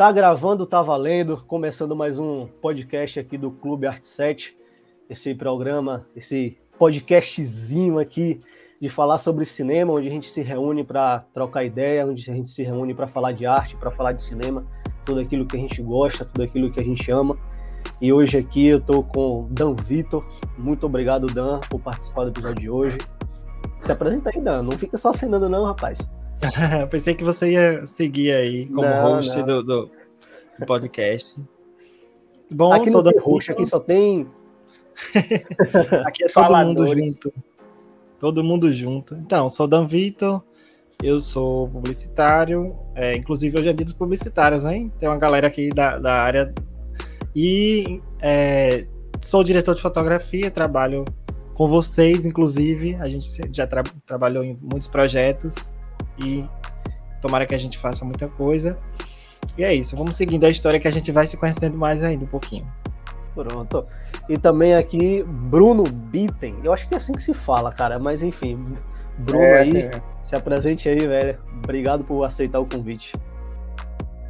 Tá gravando, tá valendo. Começando mais um podcast aqui do Clube Arte 7. Esse programa, esse podcastzinho aqui de falar sobre cinema, onde a gente se reúne para trocar ideia, onde a gente se reúne para falar de arte, para falar de cinema, tudo aquilo que a gente gosta, tudo aquilo que a gente ama. E hoje aqui eu tô com Dan Vitor. Muito obrigado, Dan, por participar do episódio de hoje. Se apresenta aí, Dan. Não fica só acenando, não, rapaz. Pensei que você ia seguir aí como não, host não. Do, do, do, podcast. Bom, aqui não tem host, aqui só tem. aqui é todo mundo junto. Todo mundo junto. Então, sou Dan Vitor, eu sou publicitário, é, inclusive hoje é dia dos publicitários, hein? Tem uma galera aqui da, da área. E é, sou diretor de fotografia, trabalho com vocês, inclusive. A gente já tra trabalhou em muitos projetos e tomara que a gente faça muita coisa. E é isso, vamos seguindo a história que a gente vai se conhecendo mais ainda um pouquinho. Pronto. E também aqui, Bruno Bitten. Eu acho que é assim que se fala, cara, mas enfim. Bruno é, aí, é. se apresente aí, velho. Obrigado por aceitar o convite.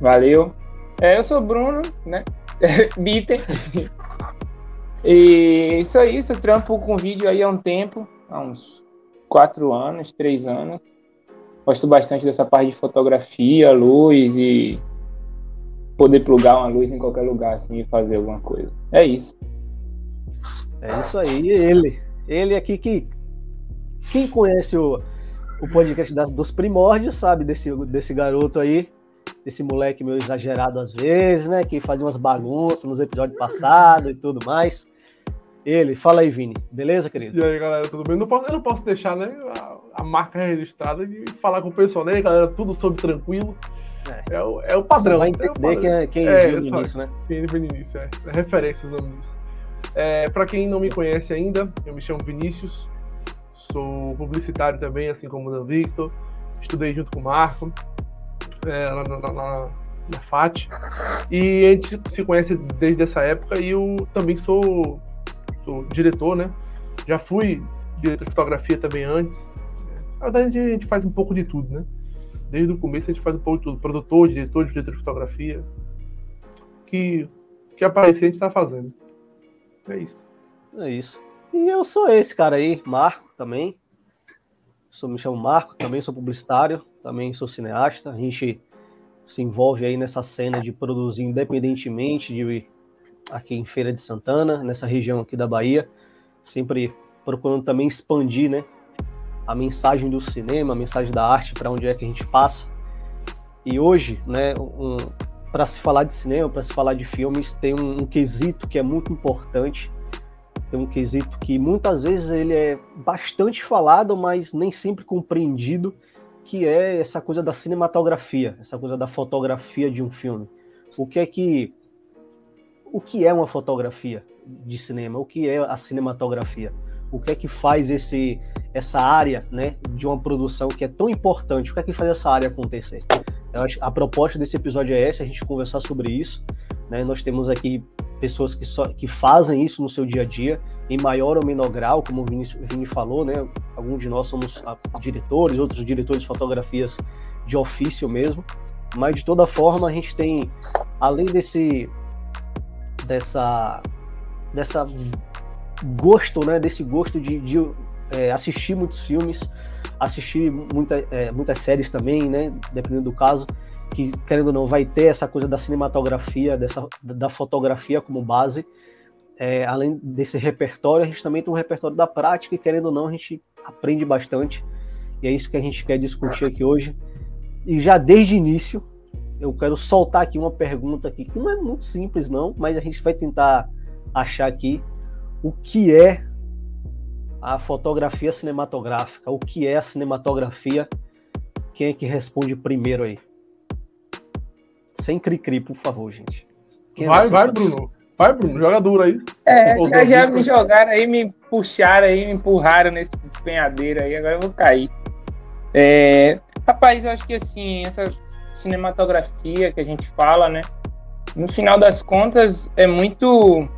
Valeu. É, eu sou Bruno, né? Bitten. e isso aí, eu trampo com vídeo aí há um tempo, há uns quatro anos, três anos. Gosto bastante dessa parte de fotografia, luz e poder plugar uma luz em qualquer lugar assim e fazer alguma coisa. É isso. É isso aí, ele. Ele aqui que quem conhece o, o podcast das, dos primórdios sabe desse, desse garoto aí, desse moleque meio exagerado às vezes, né? Que fazia umas bagunças nos episódios passados e tudo mais. Ele, fala aí, Vini. Beleza, querido? E aí, galera, tudo bem? Não posso, eu não posso deixar, né? A, a marca registrada de falar com o pessoal, né, galera? Tudo sobre tranquilo. É, é, o, é o padrão. Você vai entender quem, é, quem é, viu no início, né? Quem viu no início, é. é referências no início. É, para quem não me conhece ainda, eu me chamo Vinícius, sou publicitário também, assim como o Dan Victor. Estudei junto com o Marco, é, lá na, na, na, na FAT. E a gente se conhece desde essa época e eu também sou sou diretor, né? Já fui diretor de fotografia também antes. Na verdade, a gente faz um pouco de tudo, né? Desde o começo a gente faz um pouco de tudo. Produtor, diretor, diretor de fotografia. Que, que aparecer a gente tá fazendo. É isso. É isso. E eu sou esse cara aí, Marco também. Sou, me chamo Marco, também sou publicitário, também sou cineasta. A gente se envolve aí nessa cena de produzir independentemente de aqui em Feira de Santana, nessa região aqui da Bahia, sempre procurando também expandir, né, a mensagem do cinema, a mensagem da arte para onde é que a gente passa. E hoje, né, um, para se falar de cinema, para se falar de filmes, tem um, um, quesito que é muito importante. Tem um quesito que muitas vezes ele é bastante falado, mas nem sempre compreendido, que é essa coisa da cinematografia, essa coisa da fotografia de um filme. O que é que o que é uma fotografia de cinema, o que é a cinematografia, o que é que faz esse essa área, né, de uma produção que é tão importante, o que é que faz essa área acontecer? A proposta desse episódio é essa, a gente conversar sobre isso, né? Nós temos aqui pessoas que só que fazem isso no seu dia a dia, em maior ou menor grau, como o Vini, Vini falou, né? Alguns de nós somos diretores, outros diretores de fotografias de ofício mesmo, mas de toda forma a gente tem, além desse dessa dessa gosto, né, desse gosto de, de é, assistir muitos filmes, assistir muita, é, muitas séries também, né, dependendo do caso, que querendo ou não vai ter essa coisa da cinematografia, dessa da fotografia como base. É, além desse repertório, a gente também tem um repertório da prática e querendo ou não a gente aprende bastante. E é isso que a gente quer discutir aqui hoje. E já desde o início, eu quero soltar aqui uma pergunta aqui, que não é muito simples não, mas a gente vai tentar achar aqui o que é a fotografia cinematográfica, o que é a cinematografia. Quem é que responde primeiro aí? Sem cri-cri, por favor, gente. Quem vai, é vai, Bruno. Vai, Bruno, joga duro aí. É, já, já me jogaram aí, me puxaram aí, me empurraram nesse despenhadeiro aí, agora eu vou cair. É, rapaz, eu acho que assim, essa cinematografia que a gente fala, né? No final das contas, é muito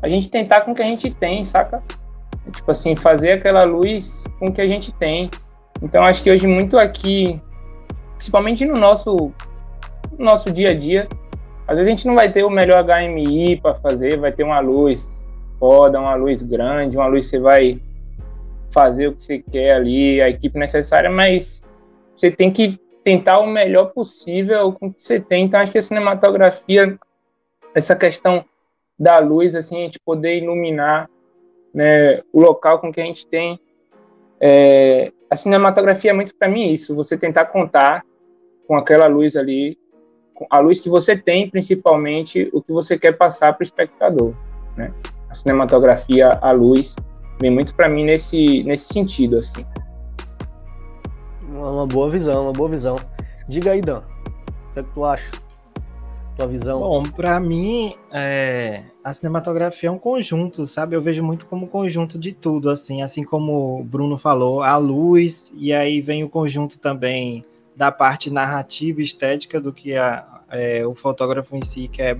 a gente tentar com o que a gente tem, saca? Tipo assim, fazer aquela luz com o que a gente tem. Então, acho que hoje muito aqui, principalmente no nosso nosso dia a dia. Às vezes a gente não vai ter o melhor HMI para fazer, vai ter uma luz foda, uma luz grande, uma luz que você vai fazer o que você quer ali, a equipe necessária, mas você tem que tentar o melhor possível com o que você tem. Então, acho que a cinematografia, essa questão da luz, assim, a gente poder iluminar né, o local com que a gente tem. É, a cinematografia é muito para mim isso, você tentar contar com aquela luz ali, a luz que você tem, principalmente, o que você quer passar para o espectador. Né? A cinematografia, a luz, vem muito para mim nesse, nesse sentido, assim. Uma boa visão, uma boa visão. Diga aí, Dan, o que, é que tu acha? Tua visão? Bom, para mim, é, a cinematografia é um conjunto, sabe? Eu vejo muito como conjunto de tudo, assim, assim como o Bruno falou, a luz, e aí vem o conjunto também da parte narrativa estética do que a, é, o fotógrafo em si quer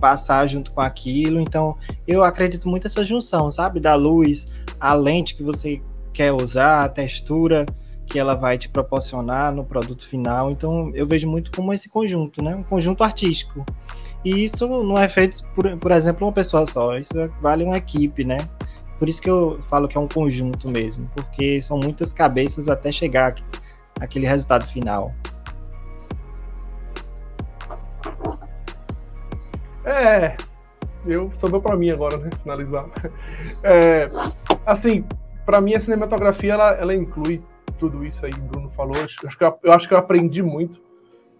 passar junto com aquilo. Então, eu acredito muito nessa junção, sabe? Da luz, a lente que você quer usar, a textura que ela vai te proporcionar no produto final. Então, eu vejo muito como esse conjunto, né? Um conjunto artístico. E isso não é feito por, por exemplo, uma pessoa só. Isso vale uma equipe, né? Por isso que eu falo que é um conjunto mesmo, porque são muitas cabeças até chegar aquele resultado final. É, eu sobrou para mim agora, né? Finalizar. É, assim, para mim a cinematografia ela, ela inclui tudo isso aí que o Bruno falou. Eu acho que eu, eu acho que eu aprendi muito,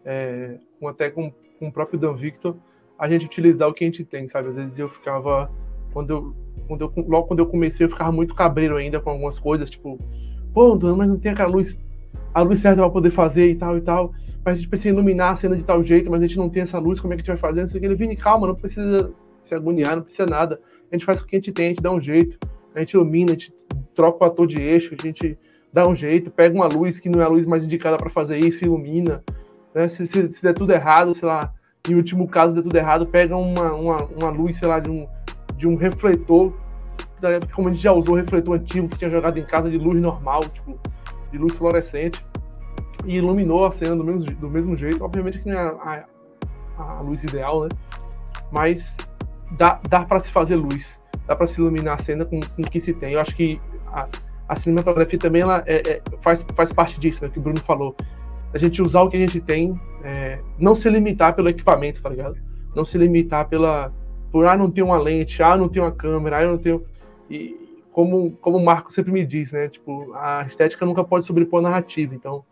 é, com, até com, com o próprio Dan Victor, a gente utilizar o que a gente tem, sabe? Às vezes eu ficava, quando eu, quando eu, logo quando eu comecei, eu ficava muito cabreiro ainda com algumas coisas, tipo, pô, mas não tem aquela luz, a luz certa para poder fazer e tal e tal mas a gente precisa iluminar a cena de tal jeito, mas a gente não tem essa luz, como é que a gente vai fazer? Não sei o que. Ele, Vini, calma, não precisa se agoniar, não precisa nada. A gente faz o que a gente tem, a gente dá um jeito, a gente ilumina, a gente troca o ator de eixo, a gente dá um jeito, pega uma luz que não é a luz mais indicada para fazer isso, ilumina. Né? Se, se, se, der tudo errado, sei lá, em último caso der tudo errado, pega uma, uma, uma luz, sei lá, de um, de um refletor, como a gente já usou refletor antigo que tinha jogado em casa de luz normal, tipo, de luz fluorescente e iluminou a cena do mesmo, do mesmo jeito. Obviamente que não é a, a, a luz ideal, né? Mas dá, dá para se fazer luz, dá para se iluminar a cena com, com o que se tem. Eu acho que a, a cinematografia também ela é, é, faz, faz parte disso, né? Que o Bruno falou. A gente usar o que a gente tem, é, não se limitar pelo equipamento, tá ligado? Não se limitar pela. Por, ah, não tem uma lente, ah, não tem uma câmera, ah, não tenho. E como, como o Marco sempre me diz, né? Tipo, a estética nunca pode sobrepor a narrativa. Então,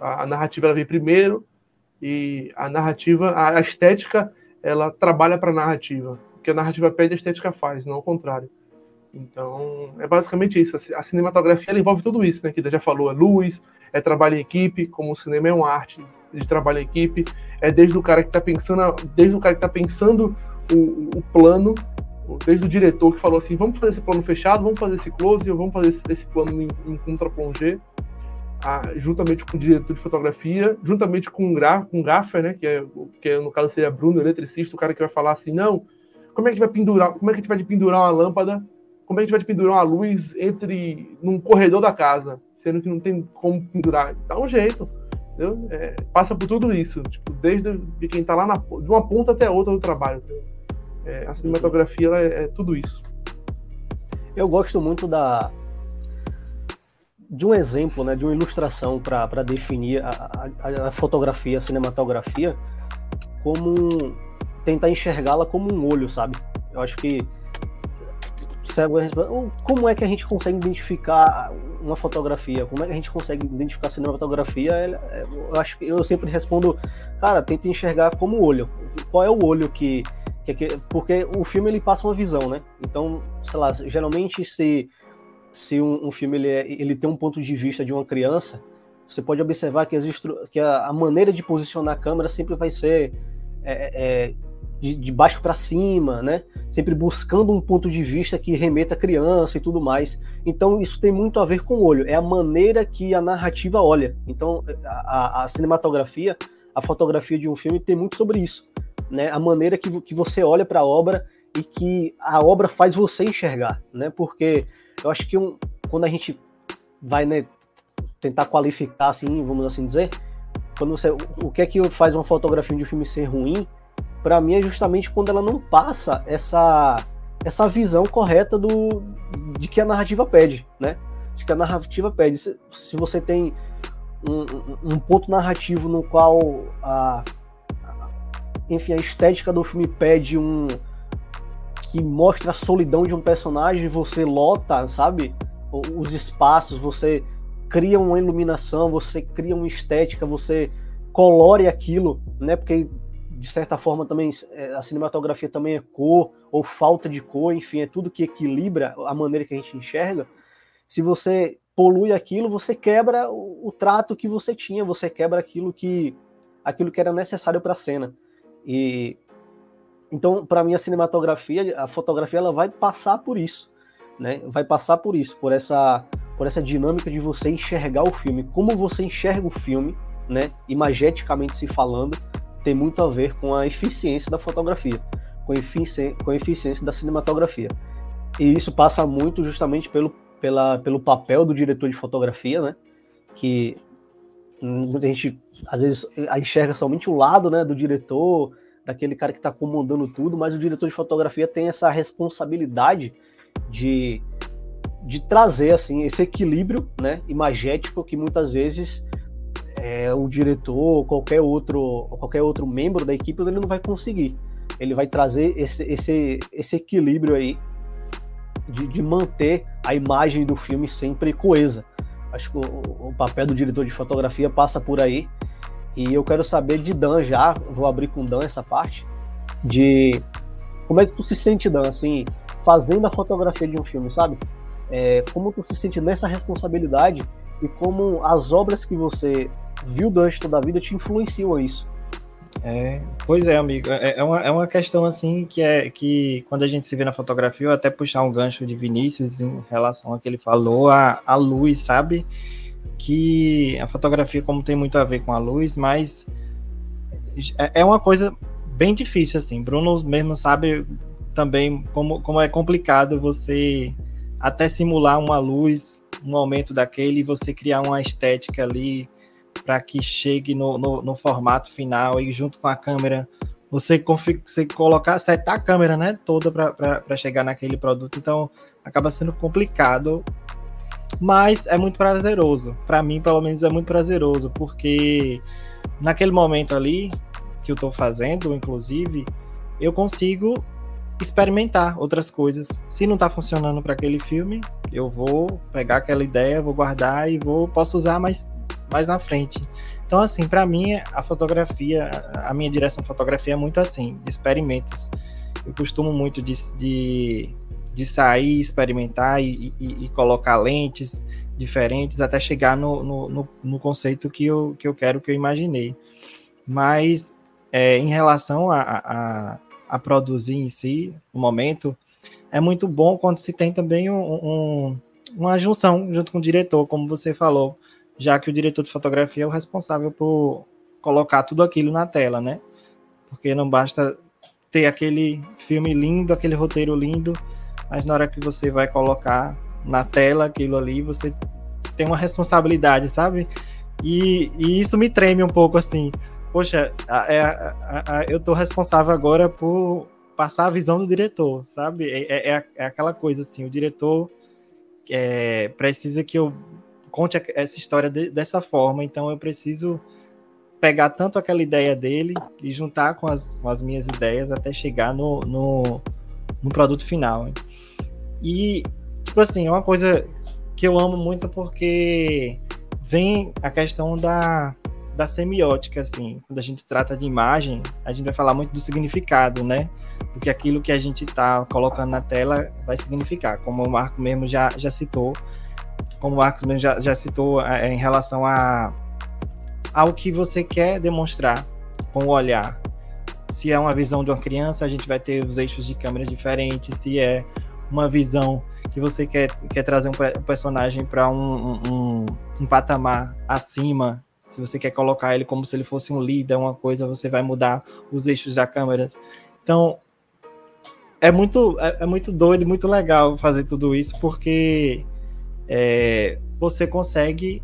a, a narrativa ela vem primeiro e a narrativa, a, estética, ela trabalha para a narrativa. O que a narrativa pede, a estética faz, não ao contrário. Então, é basicamente isso. A cinematografia envolve tudo isso, né? Que já falou, é luz, é trabalho em equipe, como o cinema é uma arte de trabalho em equipe, é desde o cara que está pensando, desde o cara que está pensando o, o, plano, desde o diretor que falou assim, vamos fazer esse plano fechado, vamos fazer esse close, vamos fazer esse, esse plano em, em contra-plongé, juntamente com o diretor de fotografia, juntamente com um, gra, um gaffer, né, que, é, que é, no caso seria Bruno, eletricista, o cara que vai falar assim, não, como é que vai pendurar, como é que a gente vai pendurar uma lâmpada, como é que a gente vai pendurar uma luz entre num corredor da casa, sendo que não tem como pendurar, dá um jeito? É, passa por tudo isso, tipo, desde de quem está lá na, de uma ponta até a outra do trabalho. É, a cinematografia é, é tudo isso. Eu gosto muito da, de um exemplo, né, de uma ilustração para definir a, a, a, fotografia, a cinematografia, como tentar enxergá-la como um olho, sabe? Eu acho que como é que a gente consegue identificar uma fotografia? Como é que a gente consegue identificar cinematografia? É, eu acho que eu sempre respondo, cara, tenta enxergar como olho. Qual é o olho que, que porque o filme ele passa uma visão, né? Então, sei lá, geralmente se se um, um filme ele, é, ele tem um ponto de vista de uma criança, você pode observar que, que a, a, maneira de posicionar a câmera sempre vai ser é, é, de, de, baixo para cima, né? Sempre buscando um ponto de vista que remeta a criança e tudo mais. Então isso tem muito a ver com o olho. É a maneira que a narrativa olha. Então a, a cinematografia, a fotografia de um filme tem muito sobre isso, né? A maneira que, que você olha para a obra e que a obra faz você enxergar, né? Porque eu acho que um, quando a gente vai né, tentar qualificar, assim, vamos assim dizer, quando você, o que é que faz uma fotografia de um filme ser ruim? Para mim é justamente quando ela não passa essa essa visão correta do de que a narrativa pede, né? De que a narrativa pede. Se, se você tem um, um, ponto narrativo no qual a, a, enfim, a estética do filme pede um que mostra a solidão de um personagem, você lota, sabe? Os espaços, você cria uma iluminação, você cria uma estética, você colore aquilo, né? Porque de certa forma também é, a cinematografia também é cor ou falta de cor, enfim, é tudo que equilibra a maneira que a gente enxerga. Se você polui aquilo, você quebra o, trato que você tinha, você quebra aquilo que aquilo que era necessário para a cena. E então, para mim a cinematografia, a fotografia ela vai passar por isso, né? Vai passar por isso, por essa por essa dinâmica de você enxergar o filme, como você enxerga o filme, né? Imageticamente se falando, tem muito a ver com a eficiência da fotografia, com a eficiência, com a eficiência da cinematografia. E isso passa muito justamente pelo, pela, pelo papel do diretor de fotografia, né? Que muita gente às vezes enxerga somente o lado, né, do diretor, daquele cara que está comandando tudo, mas o diretor de fotografia tem essa responsabilidade de, de trazer assim esse equilíbrio, né, imagético que muitas vezes é, o diretor, qualquer outro, qualquer outro membro da equipe, ele não vai conseguir. Ele vai trazer esse, esse, esse equilíbrio aí de, de manter a imagem do filme sempre coesa. Acho que o, o, papel do diretor de fotografia passa por aí. E eu quero saber de Dan já, vou abrir com Dan essa parte, de como é que tu se sente, Dan, assim, fazendo a fotografia de um filme, sabe? É, como tu se sente nessa responsabilidade e como as obras que você viu durante toda a vida te influenciam a isso. É, pois é, amigo. É, é, uma, é uma questão assim que é que quando a gente se vê na fotografia, eu até puxar um gancho de Vinícius em relação ao que ele falou, a, a luz, sabe? Que a fotografia, como tem muito a ver com a luz, mas é, é uma coisa bem difícil, assim. Bruno mesmo sabe também como, como é complicado você até simular uma luz, um aumento daquele, e você criar uma estética ali para que chegue no, no, no, formato final e junto com a câmera você, você colocar, setar a câmera né, toda para chegar naquele produto. Então acaba sendo complicado, mas é muito prazeroso. Para mim, pelo menos, é muito prazeroso, porque naquele momento ali que eu estou fazendo, inclusive, eu consigo experimentar outras coisas. Se não está funcionando para aquele filme, eu vou pegar aquela ideia, vou guardar e vou posso usar mais mais na frente. Então, assim, para mim, a fotografia, a minha direção fotografia é muito assim, experimentos. Eu costumo muito de, de, de sair, experimentar e, e, e, colocar lentes diferentes até chegar no, no, no, no, conceito que eu, que eu quero, que eu imaginei. Mas, é, em relação a, a, a, produzir em si, no momento, é muito bom quando se tem também um, um, uma junção junto com o diretor, como você falou já que o diretor de fotografia é o responsável por colocar tudo aquilo na tela, né? Porque não basta ter aquele filme lindo, aquele roteiro lindo, mas na hora que você vai colocar na tela aquilo ali, você tem uma responsabilidade, sabe? E, e isso me treme um pouco assim. Poxa, é, eu tô responsável agora por passar a visão do diretor, sabe? É, é, é aquela coisa assim, o diretor é, precisa que eu conte essa história de, dessa forma, então eu preciso pegar tanto aquela ideia dele e juntar com as, com as minhas ideias até chegar no, no, no produto final. E, tipo assim, é uma coisa que eu amo muito porque vem a questão da, da semiótica, assim. Quando a gente trata de imagem, a gente vai falar muito do significado, né? Porque aquilo que a gente está colocando na tela vai significar, como o Marco mesmo já, já citou como o Marcos já, já citou, é, em relação a ao que você quer demonstrar com o olhar. Se é uma visão de uma criança, a gente vai ter os eixos de câmera diferentes. Se é uma visão que você quer, quer trazer um personagem para um, um, um, patamar acima, se você quer colocar ele como se ele fosse um líder, uma coisa, você vai mudar os eixos da câmera. Então, é muito, é, é muito doido, muito legal fazer tudo isso, porque é, você consegue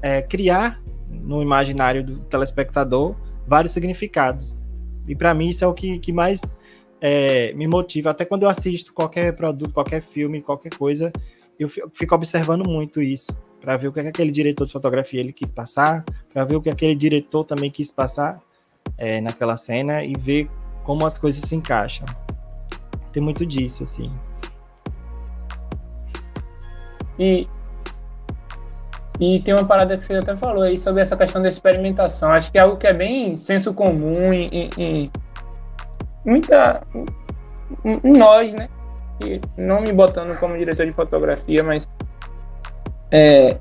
é, criar no imaginário do telespectador vários significados. E para mim isso é o que, que mais é, me motiva. Até quando eu assisto qualquer produto, qualquer filme, qualquer coisa, eu fico observando muito isso para ver o que aquele diretor de fotografia ele quis passar, para ver o que aquele diretor também quis passar é, naquela cena e ver como as coisas se encaixam. Tem muito disso, assim. E, e tem uma parada que você até falou aí sobre essa questão da experimentação. Acho que é algo que é bem senso comum em, em, muita. em nós, né? E não me botando como diretor de fotografia, mas. É,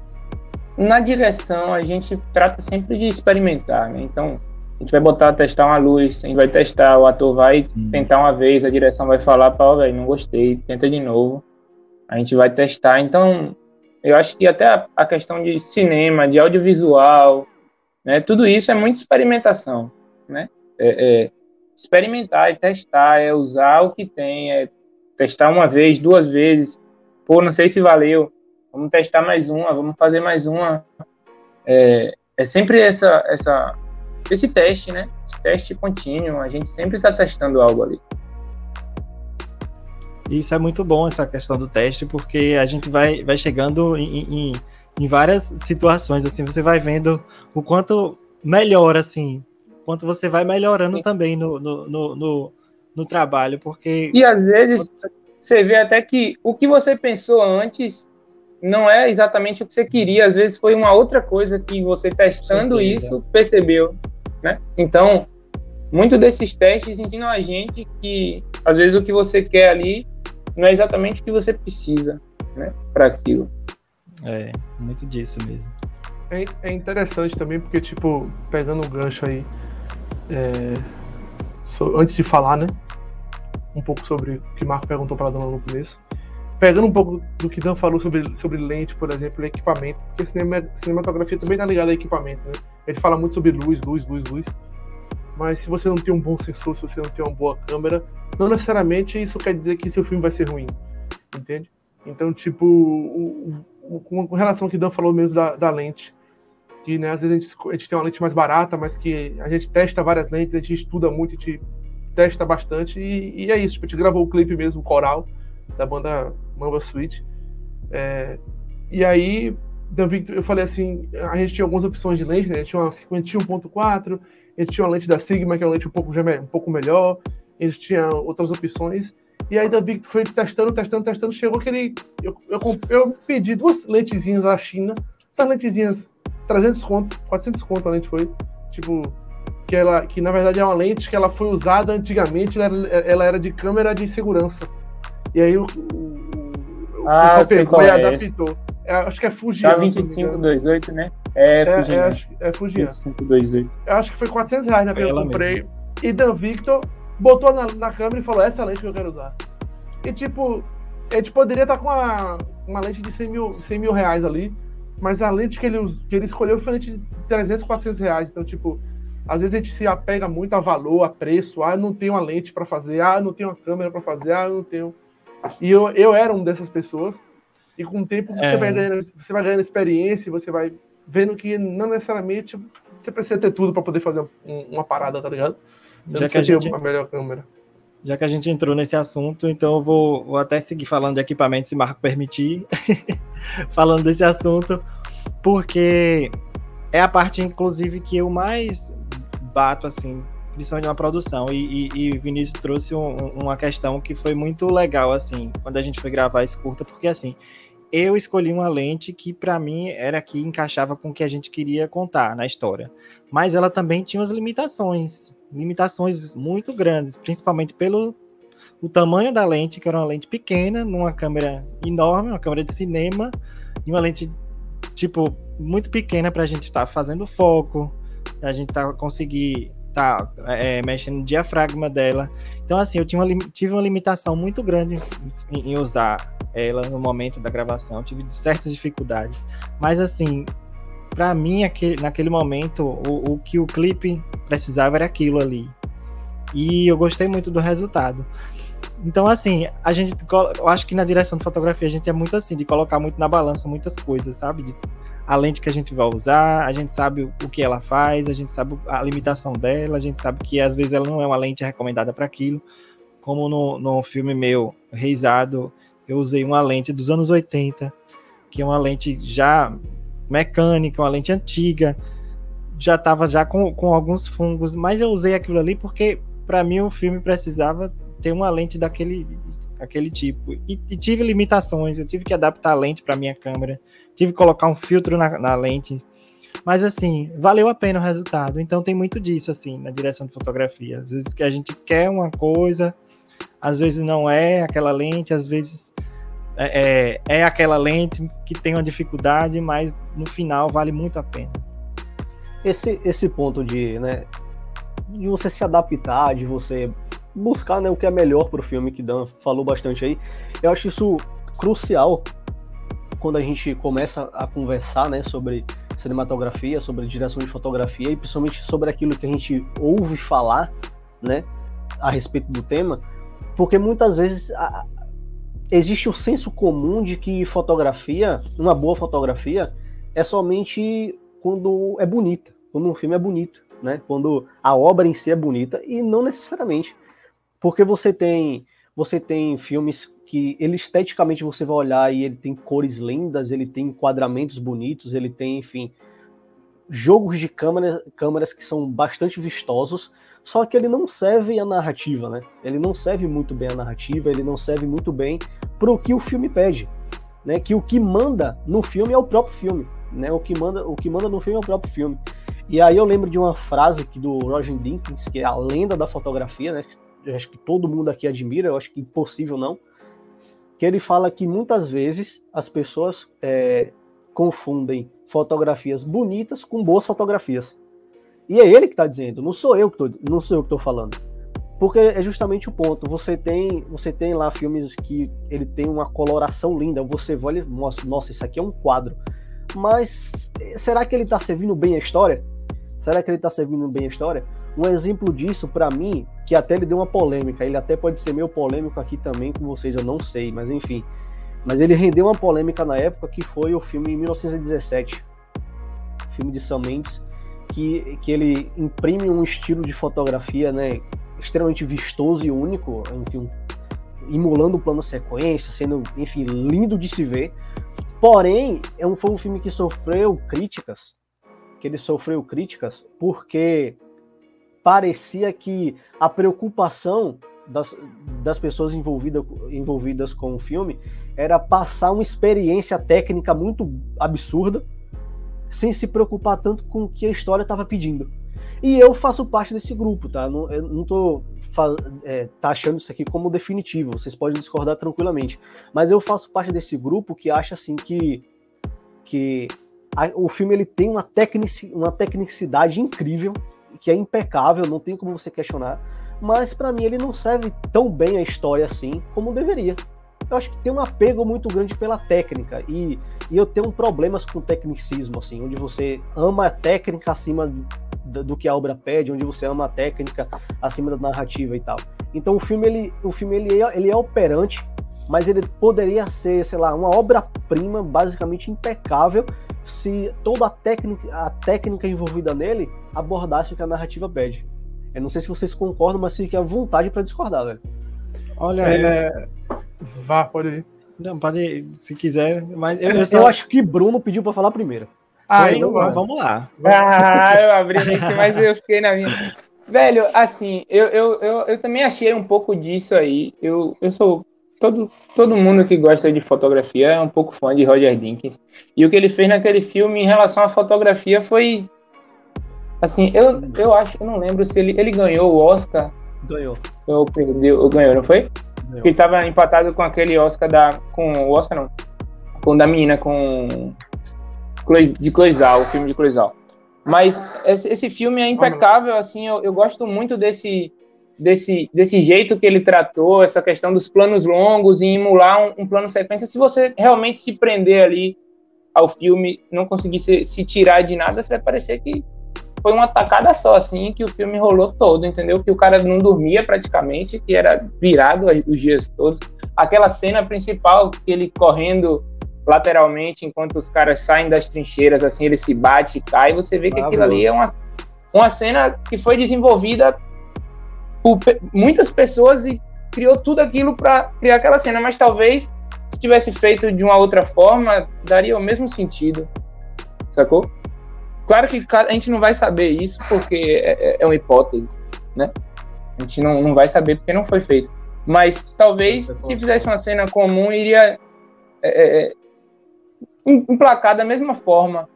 na direção a gente trata sempre de experimentar, né? Então, a gente vai botar, testar uma luz, a gente vai testar, o ator vai Sim. tentar uma vez, a direção vai falar, pau, velho, não gostei, tenta de novo. A gente vai testar. Então, eu acho que até a, a questão de cinema, de audiovisual, né, tudo isso é muita experimentação, né? É, é experimentar e testar, é usar o que tem, é testar uma vez, duas vezes. Pô, não sei se valeu, vamos testar mais uma, vamos fazer mais uma. É, é sempre essa, essa esse teste, né? Esse teste contínuo, a gente sempre está testando algo ali. Isso é muito bom, essa questão do teste, porque a gente vai, vai chegando em, em, em várias situações, assim, você vai vendo o quanto melhora, assim, quanto você vai melhorando Sim. também no, no, no, no, no trabalho, porque... E às vezes você vê até que o que você pensou antes não é exatamente o que você queria, às vezes foi uma outra coisa que você testando isso percebeu né? Então, muito desses testes ensinam a gente que às vezes o que você quer ali não é exatamente o que você precisa, né, para aquilo. É, muito disso mesmo. É, é, interessante também porque tipo pegando o gancho aí, é, so, antes de falar, né, um pouco sobre o que Marco perguntou para a dona no começo, pegando um pouco do que Dan falou sobre, sobre lente, por exemplo, equipamento, porque cinema, cinematografia também está ligada a equipamento, né? Ele fala muito sobre luz, luz, luz, luz. Mas se você não tem um bom sensor, se você não tem uma boa câmera, não necessariamente isso quer dizer que seu filme vai ser ruim, entende? Então, tipo, o, o, com relação ao que Dan falou mesmo da, da lente, que né, às vezes a gente, a gente, tem uma lente mais barata, mas que a gente testa várias lentes, a gente estuda muito, a gente testa bastante, e, e é isso. Tipo, a gente gravou o clipe mesmo, o coral, da banda Mamba Suite. É, e aí, eu falei assim, a gente tinha algumas opções de lente, né? Tinha uma 51.4, a gente tinha uma lente da Sigma, que é uma lente um pouco, um pouco melhor, a gente tinha outras opções. E aí, Davi foi testando, testando, testando, chegou que ele. Eu, eu, eu pedi duas lentezinhas da China, essas lentezinhas, 300 conto, 400 conto a lente foi. Tipo, que, ela, que na verdade é uma lente que ela foi usada antigamente, ela era, ela era de câmera de segurança. E aí o, o, o ah, pessoal pegou e é adaptou. É, acho que é Fujian. Tá 2528, né? É, é Fujian. É, acho, é Fujian. 2528. Eu acho que foi 400 reais na né, que eu comprei. Mesmo. E Dan Victor botou na, na câmera e falou: essa lente que eu quero usar. E tipo, a gente poderia estar tá com uma, uma lente de 100 mil, 100 mil reais ali, mas a lente que ele, que ele escolheu foi lente de 300, 400 reais. Então, tipo, às vezes a gente se apega muito a valor, a preço. Ah, não tenho uma lente para fazer. Ah, não tenho uma câmera para fazer. Ah, não tenho. E eu, eu era um dessas pessoas. E com o tempo você, é. vai ganhando, você vai ganhando experiência, você vai vendo que não necessariamente você precisa ter tudo para poder fazer uma parada, tá ligado? Você Já que a gente... melhor câmera. Já que a gente entrou nesse assunto, então eu vou, vou até seguir falando de equipamento, se Marco permitir, falando desse assunto, porque é a parte, inclusive, que eu mais bato, assim, principalmente na produção. E, e, e Vinícius trouxe um, uma questão que foi muito legal, assim, quando a gente foi gravar esse curta, porque assim, eu escolhi uma lente que para mim era que encaixava com o que a gente queria contar na história. Mas ela também tinha umas limitações, limitações muito grandes, principalmente pelo o tamanho da lente, que era uma lente pequena, numa câmera enorme, uma câmera de cinema, e uma lente tipo muito pequena para a gente estar tá fazendo foco, a gente tá conseguir tá é, mexendo no diafragma dela. Então, assim, eu tinha uma, tive uma limitação muito grande em, em, usar ela no momento da gravação, tive certas dificuldades. Mas, assim, para mim, aquele, naquele momento, o, o que o clipe precisava era aquilo ali. E eu gostei muito do resultado. Então, assim, a gente, eu acho que na direção de fotografia a gente é muito assim, de colocar muito na balança muitas coisas, sabe? De, a lente que a gente vai usar, a gente sabe o que ela faz, a gente sabe a limitação dela, a gente sabe que às vezes ela não é uma lente recomendada para aquilo. Como no, no filme meu, Reisado, eu usei uma lente dos anos 80, que é uma lente já mecânica, uma lente antiga, já estava já com, com alguns fungos, mas eu usei aquilo ali porque para mim o filme precisava ter uma lente daquele aquele tipo. E, e, tive limitações, eu tive que adaptar a lente para minha câmera, tive que colocar um filtro na, na, lente. Mas assim, valeu a pena o resultado. Então tem muito disso assim na direção de fotografia. Às vezes que a gente quer uma coisa, às vezes não é aquela lente, às vezes é, é, é aquela lente que tem uma dificuldade, mas no final vale muito a pena. Esse, esse ponto de, né, de você se adaptar, de você buscar né, o que é melhor para o filme, que Dan falou bastante aí. Eu acho isso crucial quando a gente começa a conversar né, sobre cinematografia, sobre direção de fotografia e principalmente sobre aquilo que a gente ouve falar né, a respeito do tema, porque muitas vezes a, existe o senso comum de que fotografia, uma boa fotografia, é somente quando é bonita, quando um filme é bonito, né? Quando a obra em si é bonita e não necessariamente. Porque você tem você tem filmes que ele esteticamente você vai olhar e ele tem cores lindas, ele tem enquadramentos bonitos, ele tem, enfim, jogos de câmera, câmeras que são bastante vistosos, só que ele não serve a narrativa, né? Ele não serve muito bem a narrativa, ele não serve muito bem para o que o filme pede, né? Que o que manda no filme é o próprio filme, né? O que manda, o que manda no filme é o próprio filme. E aí eu lembro de uma frase que do Roger Dinkins, que é a lenda da fotografia, né? eu acho que todo mundo aqui admira, eu acho que impossível não, que ele fala que muitas vezes as pessoas é, confundem fotografias bonitas com boas fotografias. E é ele que está dizendo, não sou eu que não sou eu que estou falando. Porque é justamente o ponto. Você tem, você tem lá filmes que ele tem uma coloração linda. Você e nossa, nossa, isso aqui é um quadro. Mas será que ele está servindo bem a história? Será que ele está servindo bem a história? Um exemplo disso, para mim, que até ele deu uma polêmica, ele até pode ser meio polêmico aqui também com vocês, eu não sei, mas enfim. Mas ele rendeu uma polêmica na época que foi o filme em 1917, filme de Sam Mendes, que, que ele imprime um estilo de fotografia, né, extremamente vistoso e único, enfim, emulando o plano sequência, sendo, enfim, lindo de se ver. Porém, é um, foi um filme que sofreu críticas, que ele sofreu críticas porque parecia que a preocupação das, das pessoas envolvida, envolvidas com o filme era passar uma experiência técnica muito absurda, sem se preocupar tanto com o que a história estava pedindo. E eu faço parte desse grupo, tá? Não, eu não tô é, taxando isso aqui como definitivo, vocês podem discordar tranquilamente. Mas eu faço parte desse grupo que acha assim que, que a, o filme ele tem uma, tecnici, uma tecnicidade incrível, que é impecável, não tem como você questionar, mas para mim ele não serve tão bem a história assim como deveria. Eu acho que tem um apego muito grande pela técnica e, e eu tenho problemas com tecnicismo, assim, onde você ama a técnica acima do, do que a obra pede, onde você ama a técnica acima da narrativa e tal. Então o filme ele, o filme ele é, ele é operante, mas ele poderia ser, sei lá, uma obra-prima basicamente impecável se toda a técnica, a técnica envolvida nele abordasse o que a narrativa pede. Eu não sei se vocês concordam, mas fique à vontade para discordar, velho. Olha, é... vá, pode ir. Não, pode ir, se quiser, mas eu, eu, só... eu acho que Bruno pediu para falar primeiro. Ah, então vamos lá. Ah, eu abri aqui, mas eu fiquei na minha. Velho, assim, eu, eu, eu, eu também achei um pouco disso aí. Eu, eu sou todo, todo mundo que gosta de fotografia é um pouco fã de Roger Dinkins. E o que ele fez naquele filme em relação à fotografia foi. Assim, eu, eu acho, eu não lembro se ele, ele ganhou o Oscar. Ganhou. Ou perdeu, ou ganhou, não foi? Ganhou. Ele estava empatado com aquele Oscar da. Com o Oscar não. Com da menina, com. De Cloizal, o filme de Cloizal. Mas esse, esse filme é impecável, assim, eu, eu gosto muito desse desse, desse jeito que ele tratou, essa questão dos planos longos e emular um, um, plano sequência, se você realmente se prender ali ao filme, não conseguir se, se, tirar de nada, você vai parecer que foi uma tacada só, assim, que o filme rolou todo, entendeu? Que o cara não dormia praticamente, que era virado os dias todos. Aquela cena principal, que ele correndo lateralmente enquanto os caras saem das trincheiras, assim, ele se bate e cai, você vê que aquilo ali é uma, uma cena que foi desenvolvida por muitas pessoas e criou tudo aquilo para criar aquela cena, mas talvez se tivesse feito de uma outra forma, daria o mesmo sentido, sacou? Claro que a gente não vai saber isso porque é, é, é uma hipótese, né? A gente não, não vai saber porque não foi feito. Mas talvez se fizesse uma cena comum, iria é, é, é emplacar da mesma forma.